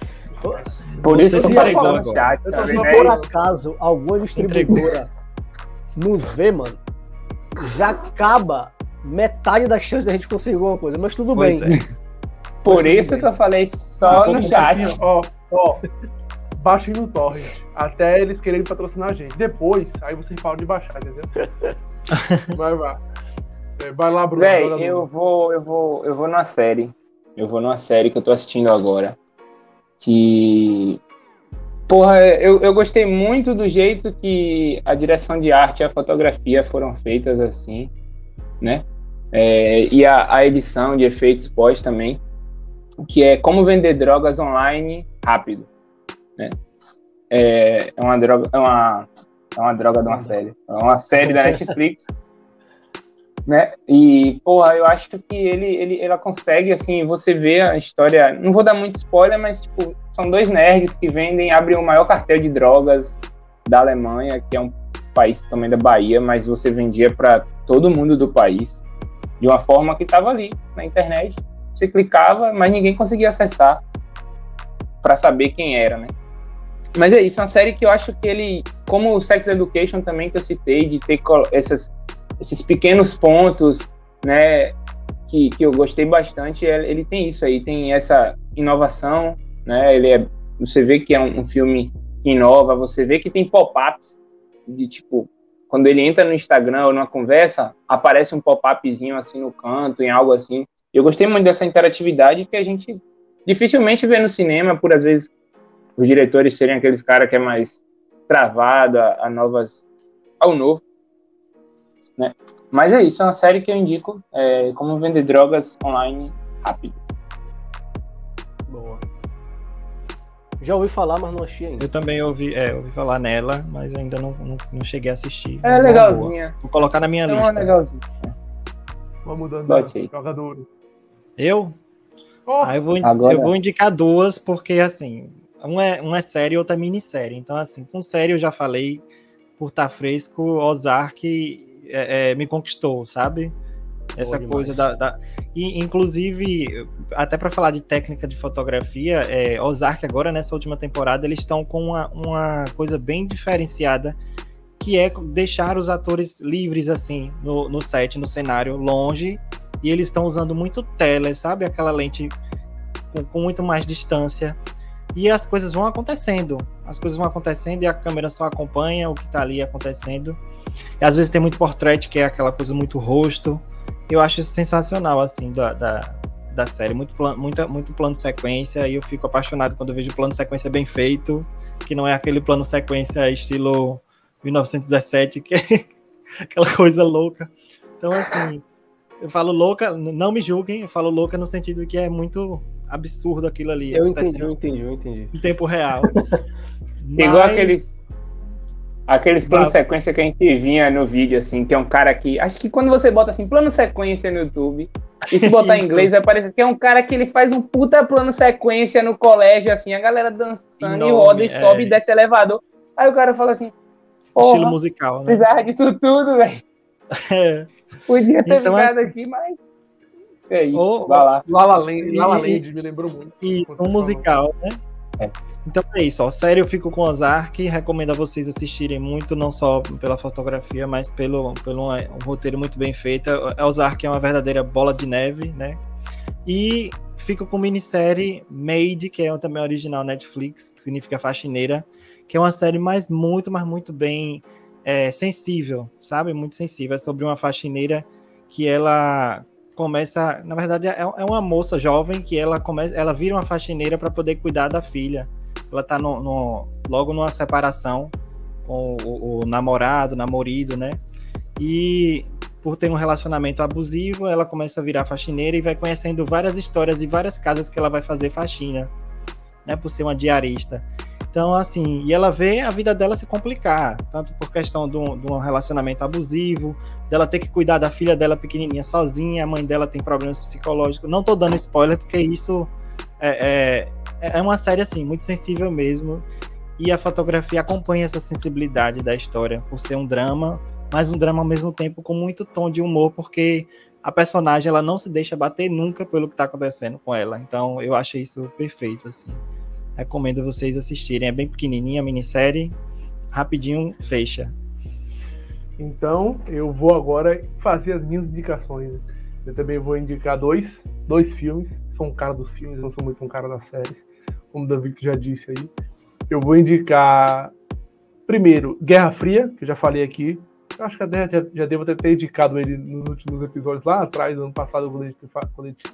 Por isso se. Tá se por acaso alguma distribuidora nos vê, mano, já acaba metade das chances da gente conseguir alguma coisa. Mas tudo pois bem. É. Por Mas isso bem. que eu falei só no chat. Assim, ó, ó, baixem no torrent. Até eles quererem patrocinar a gente. Depois, aí vocês falam de baixar, entendeu? vai, vai. É, vai lá, Bruno. Véi, eu vou, eu vou, eu vou numa série. Eu vou numa série que eu tô assistindo agora. Que. Porra, eu, eu gostei muito do jeito que a direção de arte e a fotografia foram feitas assim, né? É, e a, a edição de efeitos pós também, que é como vender drogas online rápido. Né? É, é uma droga, é uma, é uma droga de uma série. É uma série da Netflix. né? E, porra, eu acho que ele, ele, ela consegue, assim, você vê a história. Não vou dar muito spoiler, mas, tipo, são dois nerds que vendem, abrem o maior cartel de drogas da Alemanha, que é um país também da Bahia, mas você vendia para todo mundo do país de uma forma que estava ali na internet. Você clicava, mas ninguém conseguia acessar para saber quem era, né? Mas é isso, é uma série que eu acho que ele, como o Sex Education também que eu citei, de ter essas, esses pequenos pontos, né, que, que eu gostei bastante, ele tem isso aí, tem essa inovação, né, ele é, você vê que é um, um filme que inova, você vê que tem pop-ups de tipo, quando ele entra no Instagram ou numa conversa, aparece um pop-upzinho assim no canto, em algo assim. Eu gostei muito dessa interatividade que a gente dificilmente vê no cinema, por às vezes os diretores serem aqueles caras que é mais travado a, a, novas ao novo, né? Mas é isso, é uma série que eu indico é, como vender drogas online rápido. Já ouvi falar, mas não achei ainda. Eu também ouvi, é, ouvi falar nela, mas ainda não, não, não cheguei a assistir. É legalzinha. Vou colocar na minha é lista. Legalzinha. Vamos mudando jogador. Eu? Oh. Ah, eu, vou, Agora... eu vou indicar duas, porque assim, um é, um é série e outra é minissérie. Então, assim, com série eu já falei, por estar tá fresco, Ozark é, é, me conquistou, sabe? Essa Boa coisa da, da, E, inclusive, até para falar de técnica de fotografia, é, Ozark agora, nessa última temporada, eles estão com uma, uma coisa bem diferenciada, que é deixar os atores livres, assim, no, no set, no cenário, longe, e eles estão usando muito tele, sabe? Aquela lente com, com muito mais distância e as coisas vão acontecendo. As coisas vão acontecendo e a câmera só acompanha o que está ali acontecendo. E às vezes tem muito portrait, que é aquela coisa muito rosto. Eu acho isso sensacional, assim, da, da, da série. Muito, plan, muita, muito plano sequência. E eu fico apaixonado quando eu vejo plano sequência bem feito, que não é aquele plano sequência estilo 1917, que é aquela coisa louca. Então, assim, eu falo louca, não me julguem, eu falo louca no sentido que é muito absurdo aquilo ali. Eu entendi, eu entendi, eu entendi. Em tempo real. Mas... Igual aqueles. Aqueles planos sequência que a gente vinha no vídeo, assim, que é um cara que. Acho que quando você bota assim, plano sequência no YouTube, e se botar em inglês, vai parecer que é um cara que ele faz um puta plano sequência no colégio, assim, a galera dançando Enorme, e roda e é. sobe e desce elevador. Aí o cara fala assim. Estilo musical, né? Precisava disso tudo, velho. É. Podia ter então, ficado assim, aqui, mas. É isso, vai lá. Lala Land, Lala Land me lembrou muito. Isso, um musical, né? Então é isso, ó. Sério, eu fico com Ozark. Recomendo a vocês assistirem muito, não só pela fotografia, mas pelo, pelo um roteiro muito bem feito. Ozark é uma verdadeira bola de neve, né? E fico com minissérie Made, que é também original Netflix, que significa faxineira, que é uma série mais muito, mas muito bem é, sensível, sabe? Muito sensível. É sobre uma faxineira que ela começa, na verdade, é, é uma moça jovem que ela começa, ela vira uma faxineira para poder cuidar da filha. Ela tá no, no, logo numa separação com o, o namorado, namorido, né? E por ter um relacionamento abusivo, ela começa a virar faxineira e vai conhecendo várias histórias e várias casas que ela vai fazer faxina, né? Por ser uma diarista. Então, assim, e ela vê a vida dela se complicar, tanto por questão de um, de um, relacionamento abusivo, dela ter que cuidar da filha dela pequenininha sozinha, a mãe dela tem problemas psicológicos. Não tô dando spoiler, porque isso é, é, é uma série, assim, muito sensível mesmo. E a fotografia acompanha essa sensibilidade da história, por ser um drama, mas um drama ao mesmo tempo com muito tom de humor, porque a personagem ela não se deixa bater nunca pelo que está acontecendo com ela. Então, eu achei isso perfeito, assim. Recomendo vocês assistirem. É bem pequenininha a minissérie. Rapidinho, fecha. Então, eu vou agora fazer as minhas indicações. Eu também vou indicar dois, dois filmes. Sou um cara dos filmes, não sou muito um cara das séries. Como o David já disse aí. Eu vou indicar, primeiro, Guerra Fria, que eu já falei aqui. Eu acho que até já, já devo ter indicado ele nos últimos episódios lá atrás, ano passado, quando a gente, quando a gente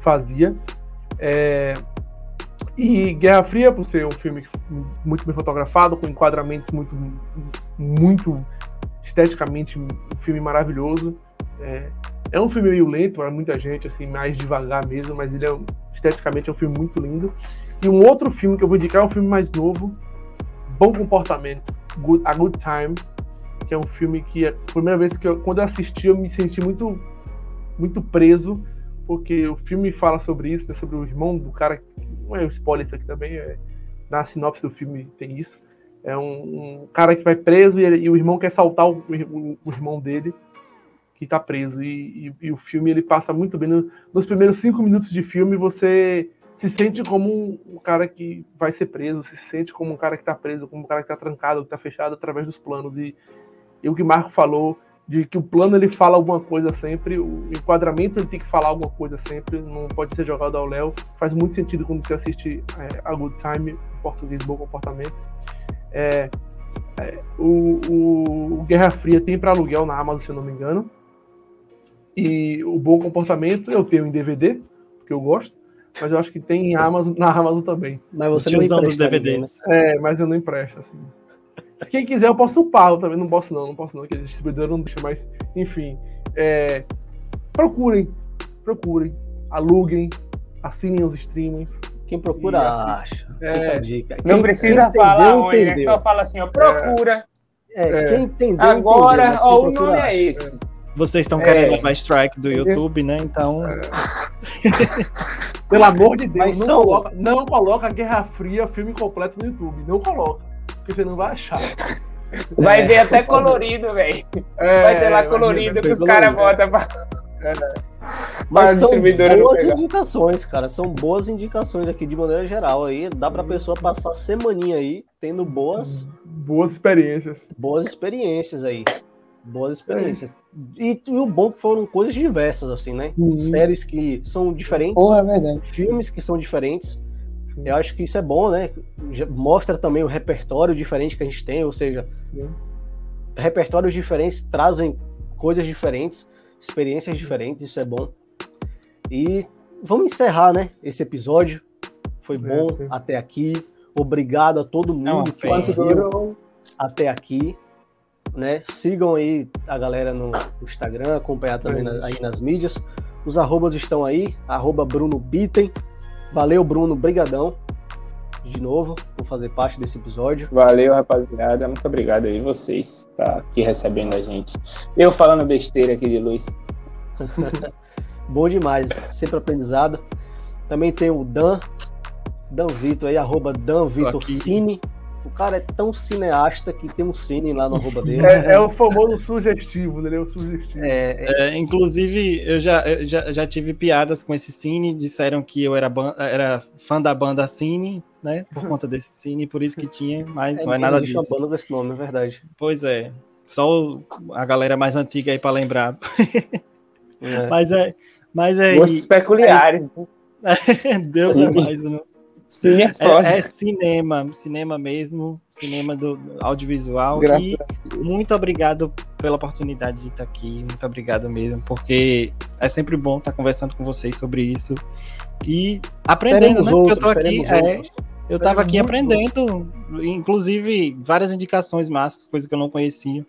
fazia. É, e Guerra Fria, por ser um filme muito bem fotografado, com enquadramentos muito, muito esteticamente, um filme maravilhoso. É, é um filme meio lento para muita gente, assim, mais devagar mesmo, mas ele é esteticamente é um filme muito lindo. E um outro filme que eu vou indicar é um filme mais novo, Bom Comportamento, Good, A Good Time, que é um filme que a primeira vez que eu, quando eu assisti eu me senti muito muito preso porque o filme fala sobre isso, né, sobre o irmão do cara, não é o spoiler isso aqui também, é, na sinopse do filme tem isso. É um, um cara que vai preso e, ele, e, o irmão quer saltar o, o, o irmão dele, que está preso. E, e, e, o filme ele passa muito bem. No, nos primeiros cinco minutos de filme, você se sente como um, um, cara que vai ser preso, você se sente como um cara que está preso, como um cara que está trancado, que está fechado através dos planos. E, e o que Marco falou de que o plano ele fala alguma coisa sempre, o enquadramento ele tem que falar alguma coisa sempre, não pode ser jogado ao léu. Faz muito sentido quando você assiste é, a Good Time, em português, Bom Comportamento. É, é, o, o, Guerra Fria tem para aluguel na Amazon, se eu não me engano. E o Bom Comportamento eu tenho em DVD, porque eu gosto, mas eu acho que tem Amazon, na Amazon também. Mas você não empresta os DVDs. Né? É, mas eu não empresto, assim. Se quem quiser, eu posso upar, também não posso não, não posso não, que a distribuidora não deixa, mas enfim. É, procurem, procurem, aluguem, assinem os streamings. Quem procura acha. É, dica. Quem, não precisa falar onde, né? Só fala assim, ó, procura. É, é. quem entendeu, Agora, entendeu, ó, o nome é esse. Vocês estão querendo é. levar strike do YouTube, né? Então. É. Pelo amor de Deus, não, são... coloca, não coloca Guerra Fria filme completo no YouTube. Não coloca porque você não vai achar. Vai é. ver até colorido, velho. É, vai ter lá colorido que os caras botam pra. É. Mas são boas indicações, cara. São boas indicações aqui de maneira geral. Aí dá pra pessoa passar semaninha aí tendo boas. Boas experiências. Boas experiências aí. Boas experiências. É e, e, o bom é que foram coisas diversas, assim, né? Uhum. Séries que são diferentes. Porra, é verdade. Filmes que são diferentes. Sim. Eu acho que isso é bom, né? Mostra também o repertório diferente que a gente tem, ou seja, Sim. repertórios diferentes trazem coisas diferentes, experiências diferentes, isso é bom. E vamos encerrar, né? Esse episódio. Foi é, bom sim. até aqui. Obrigado a todo mundo que viu até aqui. Né? Sigam aí a galera no Instagram, acompanhar também é aí nas mídias. Os arrobas estão aí, arroba Bruno Bitten, Valeu, Bruno, brigadão de novo por fazer parte desse episódio. Valeu, rapaziada. Muito obrigado aí vocês tá aqui recebendo a gente. Eu falando besteira aqui de luz. Bom demais, sempre aprendizado. Também tem o Dan, Danzito aí, arroba Dan Vitor Cine. O cara é tão cineasta que tem um cine lá no arroba dele. É, é o famoso sugestivo, né? É o sugestivo. É, é... É, inclusive, eu já, eu já, já tive piadas com esse cine, disseram que eu era, era fã da banda Cine, né? Por conta desse cine, por isso que tinha, mas é, não é nada disso. Banda com esse nome, é verdade. Pois é. Só a galera mais antiga aí para lembrar. É. Mas é. Mas é. Gostos peculiares. É, Deus Sim. é mais, né? Sim, é, é, é, cinema, cinema mesmo, cinema do audiovisual. Graças e muito obrigado pela oportunidade de estar aqui, muito obrigado mesmo, porque é sempre bom estar conversando com vocês sobre isso e aprendendo, né? Outros, eu tô aqui, é, eu estava aqui aprendendo, outros. inclusive várias indicações massas, coisas que eu não conhecia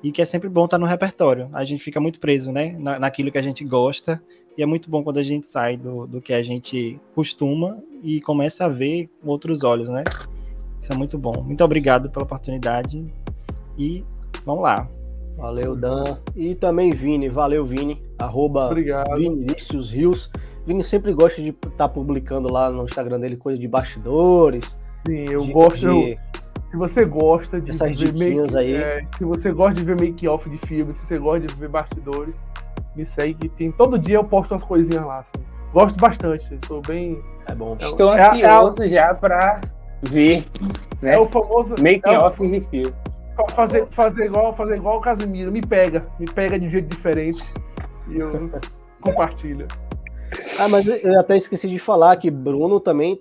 e que é sempre bom estar no repertório. A gente fica muito preso, né, na, naquilo que a gente gosta e é muito bom quando a gente sai do, do que a gente costuma e começa a ver com outros olhos, né? Isso é muito bom. Muito obrigado pela oportunidade e vamos lá. Valeu, Dan. E também Vini. Valeu, Vini. Arroba Obrigado. Vinícius Rios. Vini sempre gosta de estar tá publicando lá no Instagram dele coisa de bastidores. Sim, eu de, gosto. De... Se você gosta de Essas ver make, aí. É, se você gosta de ver make-off de filme, se você gosta de ver bastidores, me segue. Tem, todo dia eu posto umas coisinhas lá. Assim. Gosto bastante. Sou bem. É bom. Estou é, ansioso é, já para ver. Né? É o famoso. Make-off é o... review. Fazer, fazer, igual, fazer igual o Casimiro. Me pega. Me pega de um jeito diferente. E eu compartilho. Ah, mas eu até esqueci de falar que Bruno também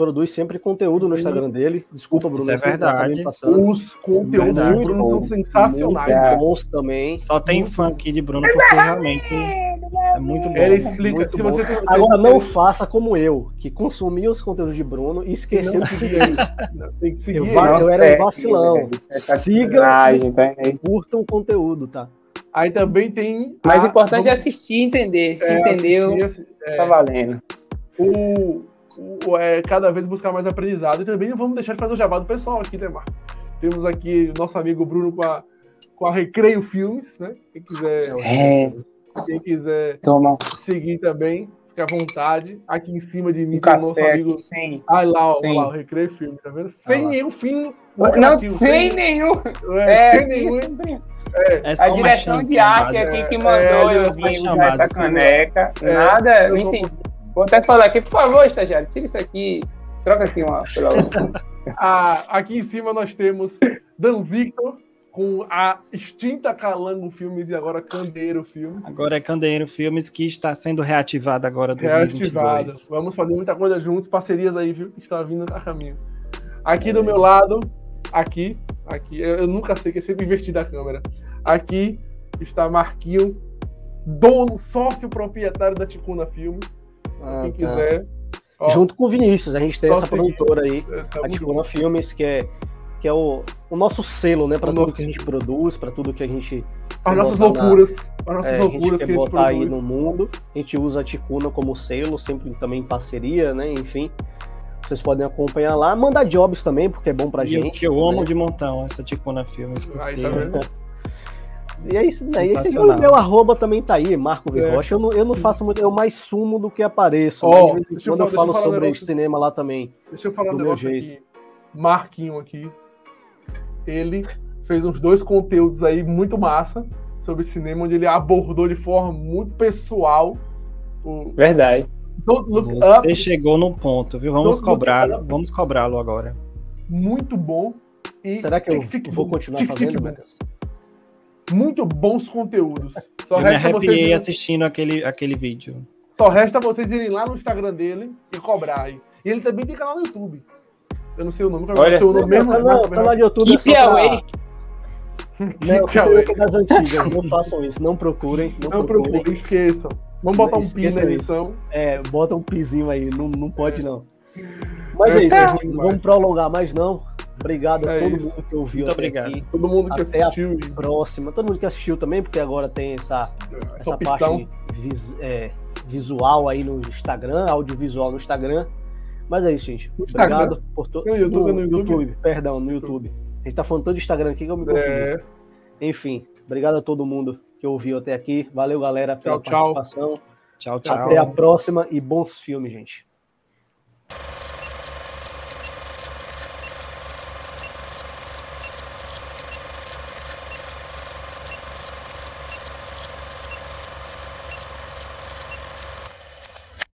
produz sempre conteúdo no Instagram dele. Desculpa, Bruno. Isso é verdade. Os conteúdos do Bruno são sensacionais. bons também. Só tem fã aqui de Bruno porque realmente é muito bom. Ele explica. Se você tem, Agora não faça como eu, que consumia os conteúdos de Bruno e de seguir ele. Tem que seguir. Eu, eu era um vacilão. Siga e curtam o conteúdo, tá? Aí também tem. O mais importante é assistir e entender. Se é, entendeu, assistir, é, tá valendo. O, o, é, cada vez buscar mais aprendizado. E também não vamos deixar de fazer o jabá do pessoal aqui, né, Marco? Temos aqui o nosso amigo Bruno com a, com a Recreio Filmes, né? Quem quiser, é. quem quiser Toma. seguir também, fica à vontade. Aqui em cima de mim um tem o nosso amigo. Sem. Ah, lá, ó, lá, o Recreio Filmes, tá vendo? Sem ah, nenhum fim. Não, sem, sem nenhum. É, sem nenhum. É, a direção de arte aqui que mandou é, eu vir essa caneca. É, Nada, não entendi. Vou até falar aqui, por favor, estagiário, tira isso aqui, troca aqui uma pela ah, Aqui em cima nós temos Dan Victor com a extinta Calango Filmes e agora Candeiro Filmes. Agora é Candeiro Filmes que está sendo reativada agora 2022. Reativada. Vamos fazer muita coisa juntos, parcerias aí, viu, que está vindo a caminho. Aqui é. do meu lado, aqui, aqui, eu, eu nunca sei que é sempre invertido a câmera. Aqui está Marquinho, dono, sócio proprietário da Ticuna Filmes. Ah, quem tá. quiser. Ó, Junto com o Vinícius, a gente tem essa produtora aí, é, tá a Ticuna Filmes, que é, que é o, o nosso selo, né? Para tudo nosso... que a gente produz, para tudo que a gente. As nossas loucuras. Na, as nossas é, loucuras a que a gente botar aí no mundo. A gente usa a Ticuna como selo, sempre também em parceria, né? Enfim. Vocês podem acompanhar lá. Mandar jobs também, porque é bom pra e gente. Eu, eu né? amo de montão essa Ticuna Filmes. Porque... Aí, tá vendo? E é isso daí. Esse o meu arroba também tá aí, Marco é. Rocha. Eu não, eu não faço muito, eu mais sumo do que apareço. Oh, quando eu, eu falo sobre um cinema lá também. Deixa eu falar um negócio aqui. Marquinho aqui. Ele fez uns dois conteúdos aí muito massa sobre cinema, onde ele abordou de forma muito pessoal. O... Verdade. Você up. chegou no ponto, viu? Vamos cobrar, vamos cobrá-lo agora. Muito bom. E Será que eu vou continuar fazendo, Matheus? Muito bons conteúdos. Só eu me arrepiei vocês... assistindo aquele, aquele vídeo. Só resta vocês irem lá no Instagram dele e cobrar. E ele também tem canal no YouTube. Eu não sei o nome, Olha é o mesmo canal, canal de YouTube. Keep é away. Não, é das antigas, não façam isso, não procurem. Não, não procurem. procurem, esqueçam. Vamos botar um pi na edição. É, bota um pizinho aí, não, não pode é. não. Mas é, é isso, vamos prolongar mais não. Obrigado a é todo isso. mundo que ouviu. Muito obrigado. Aqui. Todo mundo que até assistiu. A próxima. Todo mundo que assistiu também, porque agora tem essa, essa, essa parte vis, é, visual aí no Instagram, audiovisual no Instagram. Mas é isso, gente. Obrigado por todo. No YouTube, no, no YouTube. YouTube. Perdão, no YouTube. A gente tá falando todo de Instagram aqui que eu me confundi. É. Enfim, obrigado a todo mundo que ouviu até aqui. Valeu, galera, pela tchau, participação. Tchau, tchau. Até a próxima e bons filmes, gente.